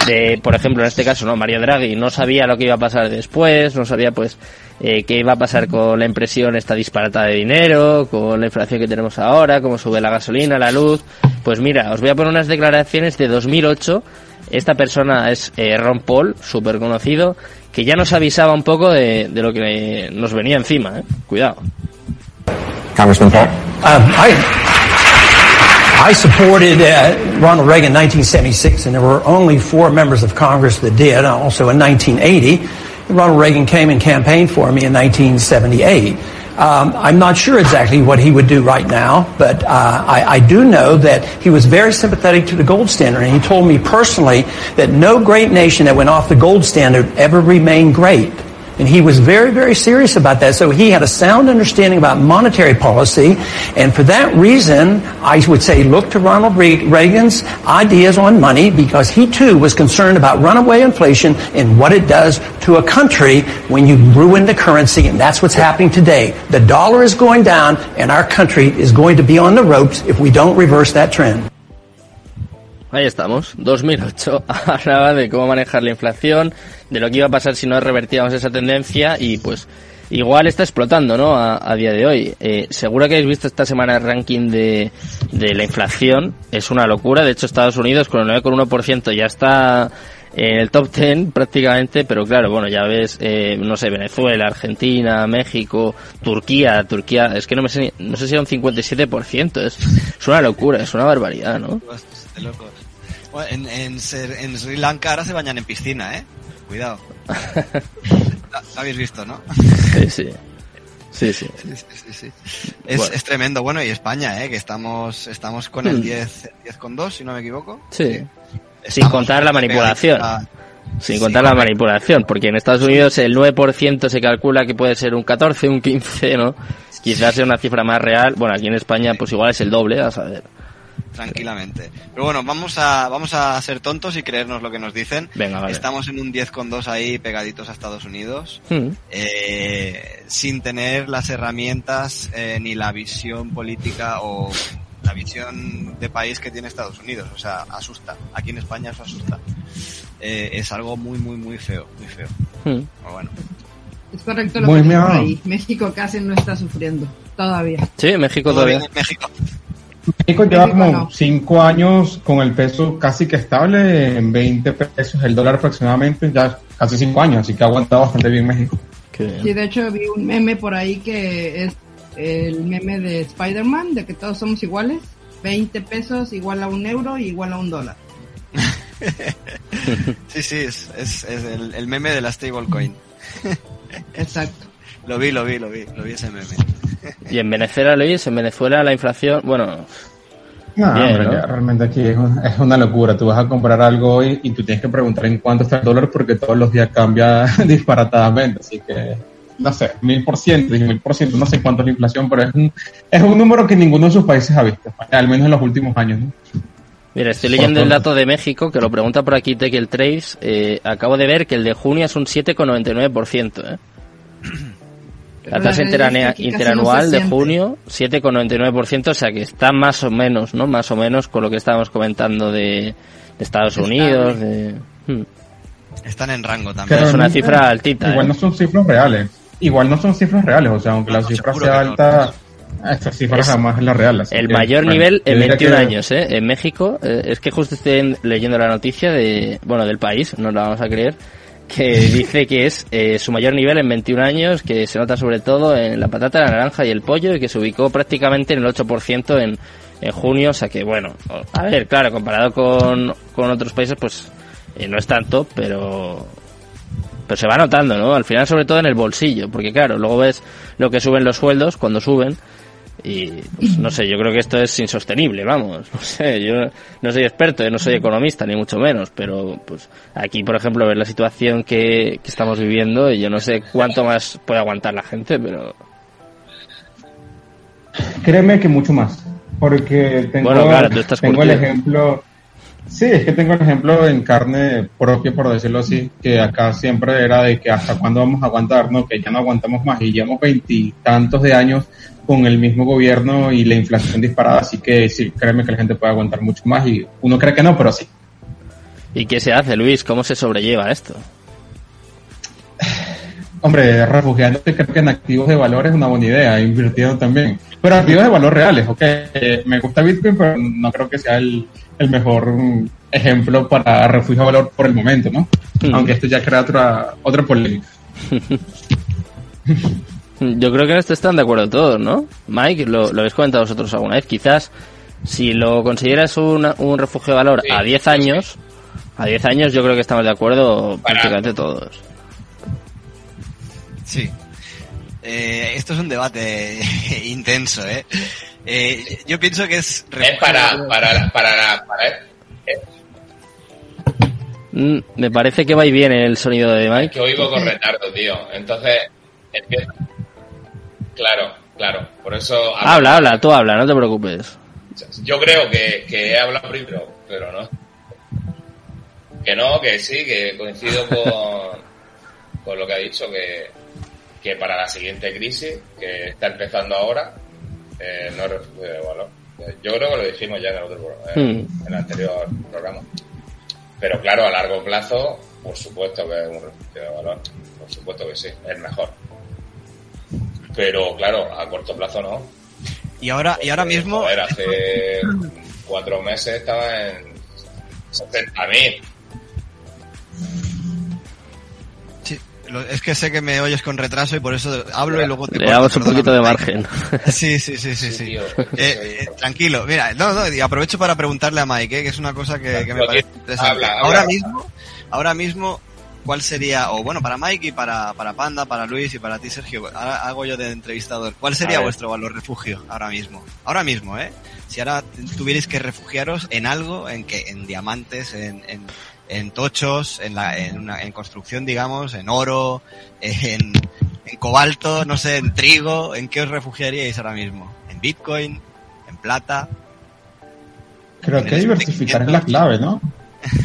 Speaker 1: de, por ejemplo, en este caso, no, Mario Draghi no sabía lo que iba a pasar después, no sabía pues eh, qué iba a pasar con la impresión esta disparata de dinero, con la inflación que tenemos ahora, cómo sube la gasolina, la luz. Pues mira, os voy a poner unas declaraciones de 2008. Esta persona es eh, Ron Paul, súper conocido, que ya nos avisaba un poco de, de lo que nos venía encima. ¿eh? Cuidado.
Speaker 7: Congressman Paul.
Speaker 8: Um, I, I supported uh, Ronald Reagan in 1976, and there were only four members of Congress that did. Also in 1980, Ronald Reagan came and campaigned for me in 1978. Um, I'm not sure exactly what he would do right now, but uh, I, I do know that he was very sympathetic to the gold standard, and he told me personally that no great nation that went off the gold standard ever remained great. And he was very, very serious about that. So he had a sound understanding about monetary policy. And for that reason, I would say look to Ronald Reagan's ideas on money because he too was concerned about runaway inflation and what it does to a country when you ruin the currency. And that's what's happening today. The dollar is going down and our country is going to be on the ropes if we don't reverse that trend.
Speaker 1: Ahí estamos, 2008. Hablaba de cómo manejar la inflación, de lo que iba a pasar si no revertíamos esa tendencia y pues igual está explotando, ¿no? A, día de hoy. Eh, seguro que habéis visto esta semana el ranking de, de la inflación. Es una locura. De hecho, Estados Unidos con el 9,1% ya está en el top 10 prácticamente, pero claro, bueno, ya ves, eh, no sé, Venezuela, Argentina, México, Turquía, Turquía, es que no me sé, no sé si era un 57%, es, es una locura, es una barbaridad, ¿no?
Speaker 2: Bueno, en, en, en Sri Lanka ahora se bañan en piscina, ¿eh? Cuidado. Lo habéis visto, ¿no?
Speaker 1: Sí, sí. Sí, sí.
Speaker 2: Sí, sí, sí, sí. Es,
Speaker 1: Bueno.
Speaker 2: es tremendo. Bueno, y España, ¿eh? que estamos, estamos con el 10, el 10 con 2, si no me equivoco.
Speaker 1: Sí. Sin
Speaker 2: Estamos
Speaker 1: contar la manipulación.
Speaker 2: pegaditos
Speaker 1: Sin
Speaker 2: Sí,
Speaker 1: contar la
Speaker 2: correcto.
Speaker 1: manipulación, porque en Estados Unidos el 9% se calcula que puede ser un 14, un 15, ¿no? Quizás sea una cifra más real. Bueno, aquí en España pues igual es el doble, a saber.
Speaker 2: tranquilamente. Pero bueno, vamos a, vamos a ser tontos y creernos lo que nos dicen.
Speaker 1: Venga, vale.
Speaker 2: Estamos en un 10 con 2 ahí pegaditos a Estados Unidos.
Speaker 1: Hmm.
Speaker 2: eh, sin tener las herramientas eh, ni la visión política o la visión de país que tiene Estados Unidos. O sea, asusta. Aquí en España eso asusta. Eh, es algo muy, muy, muy feo, muy feo.
Speaker 1: Hmm.
Speaker 2: Pero bueno.
Speaker 4: Es correcto lo
Speaker 6: Muy
Speaker 4: que ahí. México casi no está sufriendo. Todavía.
Speaker 1: Sí, México todavía.
Speaker 2: en México.
Speaker 6: México lleva como
Speaker 4: no.
Speaker 6: cinco años con el peso casi que estable en 20 pesos el dólar aproximadamente, ya casi cinco años, así que ha aguantado bastante bien México.
Speaker 4: Sí, de hecho vi un meme por ahí que es el meme de Spider-Man, de que todos somos iguales. 20 pesos igual a un euro y igual a un dólar.
Speaker 2: Sí, sí, es, es, es el, el meme de la stablecoin.
Speaker 4: Exacto.
Speaker 2: Lo vi, lo vi, lo vi, lo vi ese meme.
Speaker 1: Y en Venezuela, Luis, en Venezuela la inflación, bueno,
Speaker 6: No,
Speaker 1: Bien,
Speaker 6: hombre,
Speaker 1: ¿no?
Speaker 6: ya realmente aquí es, un- es una locura. Tú vas a comprar algo hoy y tú tienes que preguntar en cuánto está el dólar porque todos los días cambia disparatadamente. Así que, no sé, mil por ciento, diez mil por ciento, no sé cuánto es la inflación, pero es un, es un número que ninguno de sus países ha visto, al menos en los últimos años. ¿no?
Speaker 1: Mira, estoy leyendo el dato de México, que lo pregunta por aquí Tekel Trace. Eh, acabo de ver que el de junio es un 7,99%. ¿eh? La tasa interanual de junio, 7,99%, o sea que está más o menos, ¿no? Más o menos con lo que estábamos comentando de, de Estados. Unidos. De... Hmm.
Speaker 2: Están en rango también.
Speaker 1: es una cifra altita,
Speaker 6: Igual
Speaker 1: ¿eh?
Speaker 6: no son cifras reales. Igual no son cifras reales, o sea, aunque la
Speaker 2: No,
Speaker 6: cifra
Speaker 2: seguro
Speaker 6: sea
Speaker 2: que no.
Speaker 6: alta, esta cifra
Speaker 1: Es
Speaker 6: jamás es la real. así
Speaker 1: El
Speaker 6: que,
Speaker 1: mayor
Speaker 6: bueno,
Speaker 1: nivel en
Speaker 6: diría
Speaker 1: 21
Speaker 6: que-
Speaker 1: años, ¿eh? En México, eh, es que justo estoy en- leyendo la noticia de, bueno, del país, no la vamos a creer, que dice que es eh, su mayor nivel en 21 años, que se nota sobre todo en la patata, la naranja y el pollo, y que se ubicó prácticamente en el 8% en, en junio, o sea que, bueno, a ver, claro, comparado con, con otros países, pues eh, no es tanto, pero pero se va notando, ¿no? Al final, sobre todo en el bolsillo, porque claro, luego ves lo que suben los sueldos cuando suben y pues no sé, yo creo que esto es insostenible, vamos, no sé, yo no soy experto, yo no soy economista ni mucho menos, pero pues aquí, por ejemplo, ver la situación que, que estamos viviendo y yo no sé cuánto más puede aguantar la gente, pero
Speaker 6: Créeme que mucho más. Porque tengo,
Speaker 1: Bueno, claro, tú estás
Speaker 6: tengo el ejemplo. Sí, es que tengo el ejemplo en carne propia, por decirlo así, que acá siempre era de que hasta cuándo vamos a aguantar, ¿no? Que ya no aguantamos más y llevamos veintitantos de años con el mismo gobierno y la inflación disparada, así que sí, créeme que la gente puede aguantar mucho más y uno cree que no, pero sí.
Speaker 1: ¿y qué se hace, Luis? ¿Cómo se sobrelleva esto?
Speaker 6: Hombre, refugiándote creo que en activos de valor es una buena idea, invirtiendo también. Pero activos de valor reales, ok. Eh, me gusta Bitcoin, pero no creo que sea el, el mejor mm, ejemplo para refugio de valor por el momento, ¿no?
Speaker 1: Mm.
Speaker 6: Aunque esto ya crea otra, otra polémica.
Speaker 1: Yo creo que en esto están de acuerdo todos, ¿no? Mike, lo, lo habéis comentado vosotros alguna vez. Quizás si lo consideras una- un refugio de valor
Speaker 3: Sí,
Speaker 1: a 10
Speaker 3: sí,
Speaker 1: años, a 10 años yo creo que estamos de acuerdo
Speaker 3: Para-
Speaker 1: prácticamente todos.
Speaker 2: Sí. Eh, esto es un debate intenso, ¿eh? Eh, Yo pienso que es...
Speaker 3: Es para, para, para, para, es
Speaker 1: Mm, me parece que va y viene el sonido de
Speaker 3: que
Speaker 1: Mike.
Speaker 3: oigo con retardo, tío. Entonces, empieza. Claro, claro. Por eso.
Speaker 1: Habla, habla, tú habla, no te preocupes.
Speaker 3: Yo creo que, que he hablado primero, pero no. Que no, que sí, que coincido con, con lo que ha dicho, que, que para la siguiente crisis, que está empezando ahora, eh, no es refugio de valor. Yo creo que lo dijimos ya en el, otro, en,
Speaker 1: Hmm.
Speaker 3: en el anterior programa. Pero claro, a largo plazo, por supuesto que es un refugio de valor. Por supuesto que sí, es mejor. Pero claro, a corto plazo no.
Speaker 2: Y ahora, y ahora
Speaker 3: Porque,
Speaker 2: mismo...
Speaker 3: joder, hace cuatro meses estaba en 60.000.
Speaker 2: es que sé que me oyes con retraso y por eso hablo y luego te
Speaker 1: Le
Speaker 2: corto,
Speaker 1: damos un poquito de margen.
Speaker 2: Sí, sí, sí, sí,
Speaker 3: Sí, tío.
Speaker 2: Eh, eh, tranquilo, mira, no, no, y aprovecho para preguntarle a Mike, eh, que es una cosa que, que me parece
Speaker 3: que-
Speaker 2: interesante.
Speaker 3: habla, habla.
Speaker 2: ahora mismo, ahora mismo, ¿cuál sería, o bueno, para Mike y para, para Panda, para Luis y para ti, Sergio, ahora hago yo de entrevistador, ¿cuál sería vuestro valor refugio ahora mismo? Ahora mismo, ¿eh? Si ahora tuvierais que refugiaros en algo, en que, en diamantes, en, en, en tochos, en, la, en, una, en construcción, digamos, en oro, en, en cobalto, no sé, en trigo, ¿en qué os refugiaríais ahora mismo? ¿En Bitcoin? ¿En plata?
Speaker 6: Creo que diversificar es la clave, ¿no?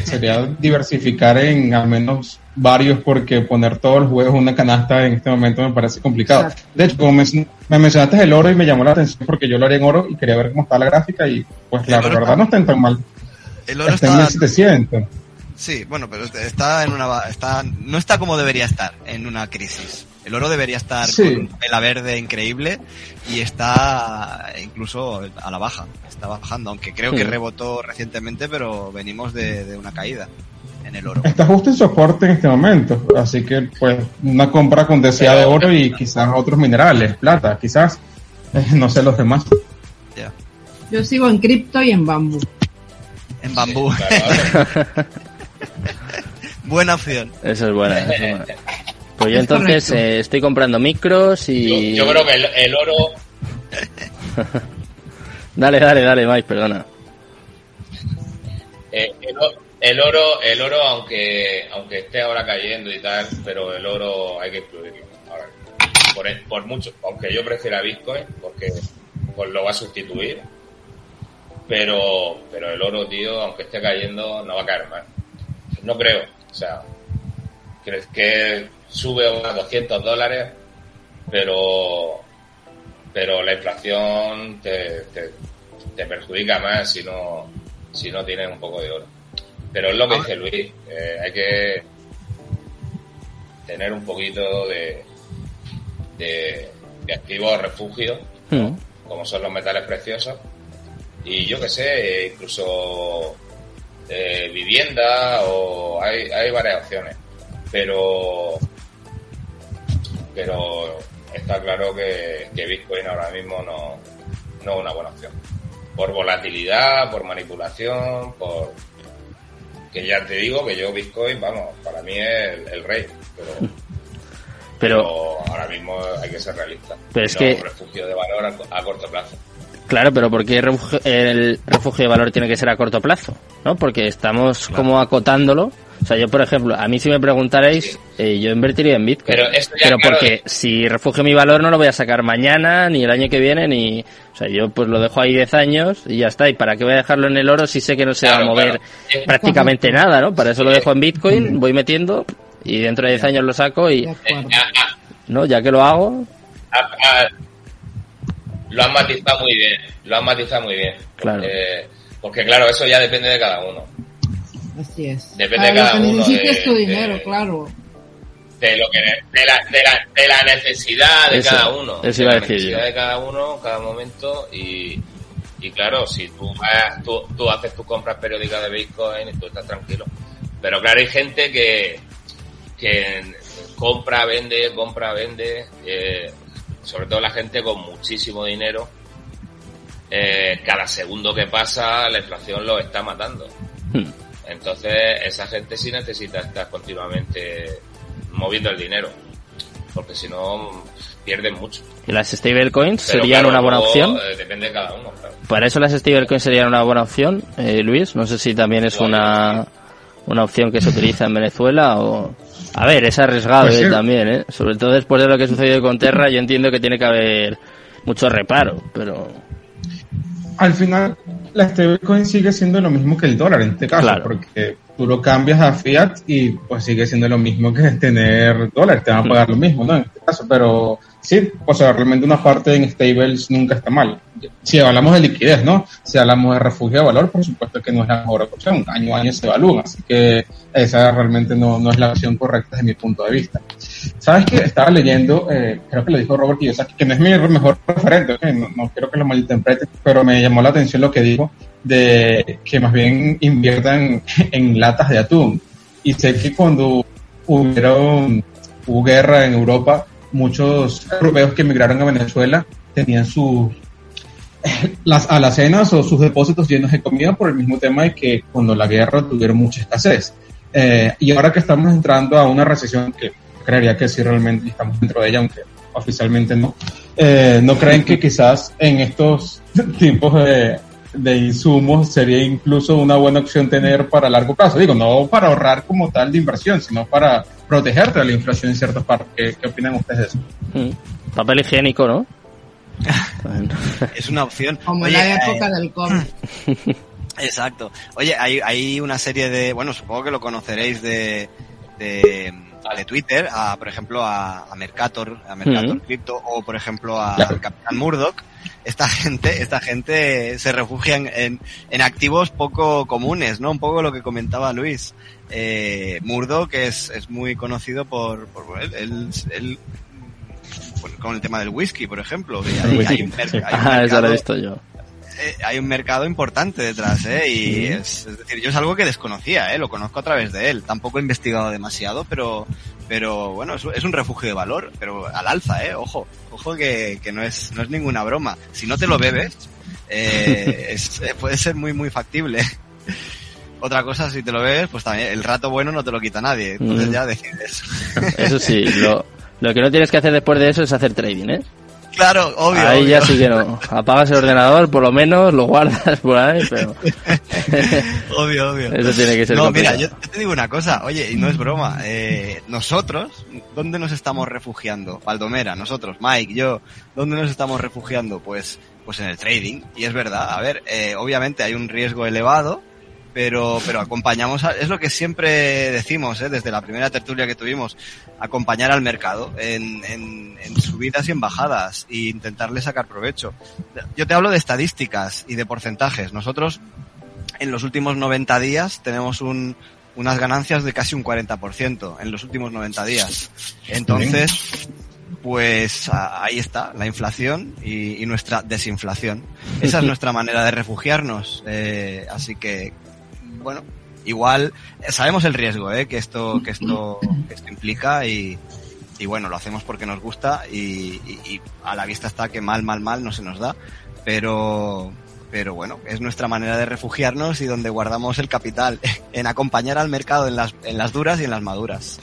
Speaker 6: Sería diversificar en al menos varios porque poner todos los huevos en una canasta en este momento me parece complicado. De hecho, como me, me, mencionaste el oro y me llamó la atención porque yo lo haría en oro y quería ver cómo está la gráfica y pues la verdad está, no está tan mal.
Speaker 2: El oro está,
Speaker 6: está en 1700.
Speaker 2: Sí, bueno, pero está en una está no está como debería estar en una crisis. El oro debería estar
Speaker 6: Sí.
Speaker 2: con vela verde increíble y está incluso a la baja. Está bajando, aunque creo que rebotó recientemente, pero venimos de, de una caída en el oro.
Speaker 6: Está justo en soporte en este momento, así que pues una compra con desea de oro y quizás otros minerales, plata, quizás, eh, no sé los demás.
Speaker 2: Ya.
Speaker 4: Yo sigo en cripto y en bambú.
Speaker 2: En bambú.
Speaker 3: Claro,
Speaker 2: Buena opción.
Speaker 1: Eso es buena. eso es buena. Pues yo
Speaker 4: Es
Speaker 1: entonces eh, estoy comprando micros
Speaker 3: yo,
Speaker 1: y...
Speaker 3: yo creo que el, el oro,
Speaker 1: Dale, dale, dale, Mike, perdona.
Speaker 3: eh, el, oro, el oro, aunque aunque esté ahora cayendo y tal, pero el oro hay que incluirlo. Ahora, por, por mucho, aunque yo prefiera Bitcoin, porque pues lo va a sustituir, pero pero el oro, tío, aunque esté cayendo, no va a caer más. No creo. O sea, crees que sube a 200 dólares, pero pero la inflación te, te, te perjudica más si no si no tienes un poco de oro. Pero es lo que dice Luis, eh, hay que tener un poquito de, de, de activos refugios,
Speaker 1: Hmm.
Speaker 3: como son los metales preciosos, y yo que sé, incluso eh, vivienda o hay, hay varias opciones, pero pero está claro que, que Bitcoin ahora mismo no, no es una buena opción. Por volatilidad, por manipulación, por... Que ya te digo que yo Bitcoin, vamos, para mí es el, el rey, pero,
Speaker 1: Pero,
Speaker 3: pero ahora mismo hay que ser realista.
Speaker 1: Pero es
Speaker 3: No
Speaker 1: que-
Speaker 3: un refugio de valor a, a corto plazo.
Speaker 1: Claro, pero ¿por qué el refugio de valor tiene que ser a corto plazo? ¿No? Porque estamos como acotándolo. O sea, yo, por ejemplo, a mí si me preguntarais, eh, yo invertiría en Bitcoin.
Speaker 3: Pero eso ya,
Speaker 1: Pero
Speaker 3: claro,
Speaker 1: porque si refugio mi valor no lo voy a sacar mañana, ni el año que viene, ni... O sea, yo pues lo dejo ahí 10 años y ya está. ¿Y para qué voy a dejarlo en el oro si sé que no se va a mover
Speaker 3: claro.
Speaker 1: Prácticamente nada, ¿no? Para eso lo dejo en Bitcoin, voy metiendo y dentro de 10 años lo saco y...
Speaker 4: De acuerdo.
Speaker 3: Eh, a- a-
Speaker 1: ¿No? Ya que lo hago,
Speaker 3: a- a- lo han matizado muy bien, lo han matizado muy bien.
Speaker 1: Claro.
Speaker 3: Eh, porque claro, eso ya depende de cada uno.
Speaker 4: Así es.
Speaker 3: Depende de cada uno de-
Speaker 4: tu dinero,
Speaker 3: de-
Speaker 4: claro.
Speaker 3: de lo que de la, de la, de la necesidad de
Speaker 1: Eso,
Speaker 3: cada uno
Speaker 1: eso
Speaker 3: de
Speaker 1: iba a
Speaker 3: la
Speaker 1: decir
Speaker 3: necesidad
Speaker 1: yo.
Speaker 3: de cada uno cada momento y, y claro si tú, vas- tú tú haces tus compras periódicas de Bitcoin y tú estás tranquilo pero claro hay gente que que compra vende compra vende eh, sobre todo la gente con muchísimo dinero eh, cada segundo que pasa la inflación lo está matando
Speaker 1: hmm,
Speaker 3: entonces, esa gente sí necesita estar continuamente moviendo el dinero. Porque si no, pierden mucho.
Speaker 1: ¿y las stablecoins serían
Speaker 3: claro,
Speaker 1: una buena
Speaker 3: luego,
Speaker 1: opción?
Speaker 3: eh, depende de cada uno, claro.
Speaker 1: Para eso las stablecoins serían una buena opción, eh, Luis. No sé si también es una, una opción que se utiliza en Venezuela o... A ver, es arriesgado
Speaker 6: Pues
Speaker 1: eh,
Speaker 6: sí.
Speaker 1: también, ¿eh? Sobre todo después de lo que sucedió con Terra, yo entiendo que tiene que haber mucho reparo, pero...
Speaker 6: Al final, la stablecoin sigue siendo lo mismo que el dólar en este caso,
Speaker 1: Claro.
Speaker 6: porque tú lo cambias a fiat y pues sigue siendo lo mismo que tener dólares, te van a pagar lo mismo, ¿no? En este caso, pero sí, o sea, realmente una parte en stables nunca está mal. Si hablamos de liquidez, ¿no? Si hablamos de refugio de valor, por supuesto que no es la mejor opción, año a año se evalúan, así que esa realmente no, no es la opción correcta desde mi punto de vista. ¿Sabes qué? Estaba leyendo, eh, creo que lo dijo Robert Kiyosaki, que no es mi mejor referente, no quiero que lo malinterprete, pero me llamó la atención lo que dijo de que más bien inviertan en latas de atún. Y sé que cuando hubieron, hubo guerra en Europa, muchos europeos que emigraron a Venezuela tenían sus las alacenas o sus depósitos llenos de comida por el mismo tema de que cuando la guerra tuvieron mucha escasez. Eh, y ahora que estamos entrando a una recesión que creería que sí realmente estamos dentro de ella, aunque oficialmente no, eh, ¿no creen que quizás en estos tiempos de, de insumos sería incluso una buena opción tener para largo plazo? Digo, no para ahorrar como tal de inversión, sino para protegerte de la inflación en ciertas partes. ¿Qué, qué opinan ustedes de eso?
Speaker 1: Mm. Papel higiénico, ¿no?
Speaker 2: es una opción.
Speaker 4: Como
Speaker 2: Oye,
Speaker 4: la
Speaker 2: eh,
Speaker 4: época del COVID.
Speaker 2: Exacto. Oye, hay, hay una serie de, bueno, supongo que lo conoceréis de, de, de Twitter, a, por ejemplo, a, a Mercator, a Mercator
Speaker 1: Mm.
Speaker 2: Crypto, o por ejemplo a
Speaker 6: Claro.
Speaker 2: Capitán Murdoch. Esta gente, esta gente se refugia en, en, en activos poco comunes, ¿no? Un poco lo que comentaba Luis. Eh, Murdoch es, es muy conocido por, por él, él, él- con el tema del whisky, por ejemplo. que hay- un hay
Speaker 1: Ah, eso lo he visto yo.
Speaker 2: Eh, hay un mercado importante detrás, ¿eh? Y es, es decir, yo es algo que desconocía, ¿eh? Lo conozco a través de él. Tampoco he investigado demasiado, pero, pero bueno, es, es un refugio de valor, pero al alza, ¿eh? Ojo, ojo que, que no es, no es ninguna broma. Si no te lo bebes, eh, es- eh, puede ser muy, muy factible. Otra cosa, si te lo bebes, pues también el rato bueno no te lo quita nadie. Entonces
Speaker 1: Mm.
Speaker 2: ya decides.
Speaker 1: Eso sí, lo, lo que no tienes que hacer después de eso es hacer trading, ¿eh?
Speaker 2: Claro, obvio.
Speaker 1: ahí
Speaker 2: obvio.
Speaker 1: ya sí que no. Apagas el ordenador, por lo menos, lo guardas por ahí, pero...
Speaker 2: Obvio, obvio.
Speaker 1: Eso tiene que ser
Speaker 2: No,
Speaker 1: complicado.
Speaker 2: mira, yo, te digo una cosa, oye, y no es broma, eh, nosotros, ¿dónde nos estamos refugiando? Baldomera, nosotros, Mike, yo, ¿dónde nos estamos refugiando? Pues, pues en el trading, y es verdad, a ver, eh, obviamente hay un riesgo elevado, pero, pero acompañamos, a- es lo que siempre decimos, eh, desde la primera tertulia que tuvimos, acompañar al mercado en, en, en subidas y en bajadas, e intentarle sacar provecho. Yo te hablo de estadísticas y de porcentajes. Nosotros, en los últimos 90 días tenemos un, unas ganancias de casi un 40% en los últimos 90 días. Entonces, pues ahí está, la inflación y, y nuestra desinflación. Esa es nuestra manera de refugiarnos. eh, así que, bueno, igual eh, sabemos el riesgo eh, que esto que esto que esto implica y, y bueno, lo hacemos porque nos gusta y, y- y a la vista está que mal, mal, mal no se nos da, pero pero bueno, es nuestra manera de refugiarnos y donde guardamos el capital, en acompañar al mercado en las, en las duras y en las maduras.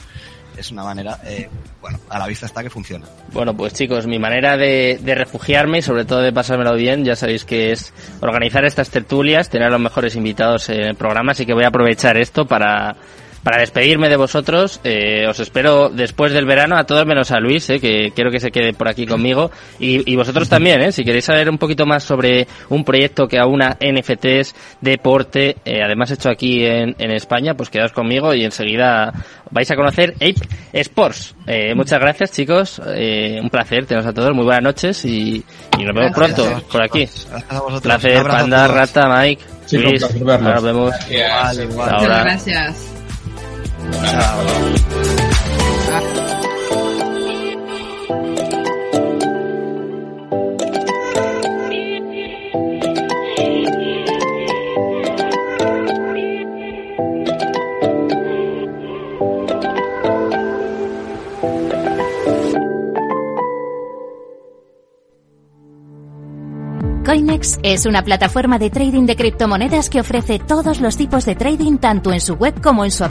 Speaker 2: Es una manera, eh, bueno, a la vista está que funciona.
Speaker 1: Bueno, pues chicos, mi manera de, de refugiarme y sobre todo de pasármelo bien, ya sabéis que es organizar estas tertulias, tener a los mejores invitados en el programa, así que voy a aprovechar esto para, para despedirme de vosotros. Eh, os espero después del verano, a todos menos a Luis, eh, que quiero que se quede por aquí conmigo. Y, y vosotros también, eh, si queréis saber un poquito más sobre un proyecto que aúna NFTs, deporte, eh, además hecho aquí en, en España, pues quedaos conmigo y enseguida vais a conocer Ape Sports. Eh, muchas gracias chicos, eh, un placer teneros a todos, muy buenas noches y, y nos vemos
Speaker 2: Gracias
Speaker 1: pronto por aquí.
Speaker 2: Vosotros. Un
Speaker 1: Placer, Panda. Rata, Mike,
Speaker 6: Sí,
Speaker 1: Luis, ahora nos vemos.
Speaker 3: Gracias.
Speaker 1: Ahora.
Speaker 4: Muchas gracias.
Speaker 9: Coinex es una plataforma de trading de criptomonedas que ofrece todos los tipos de trading tanto en su web como en su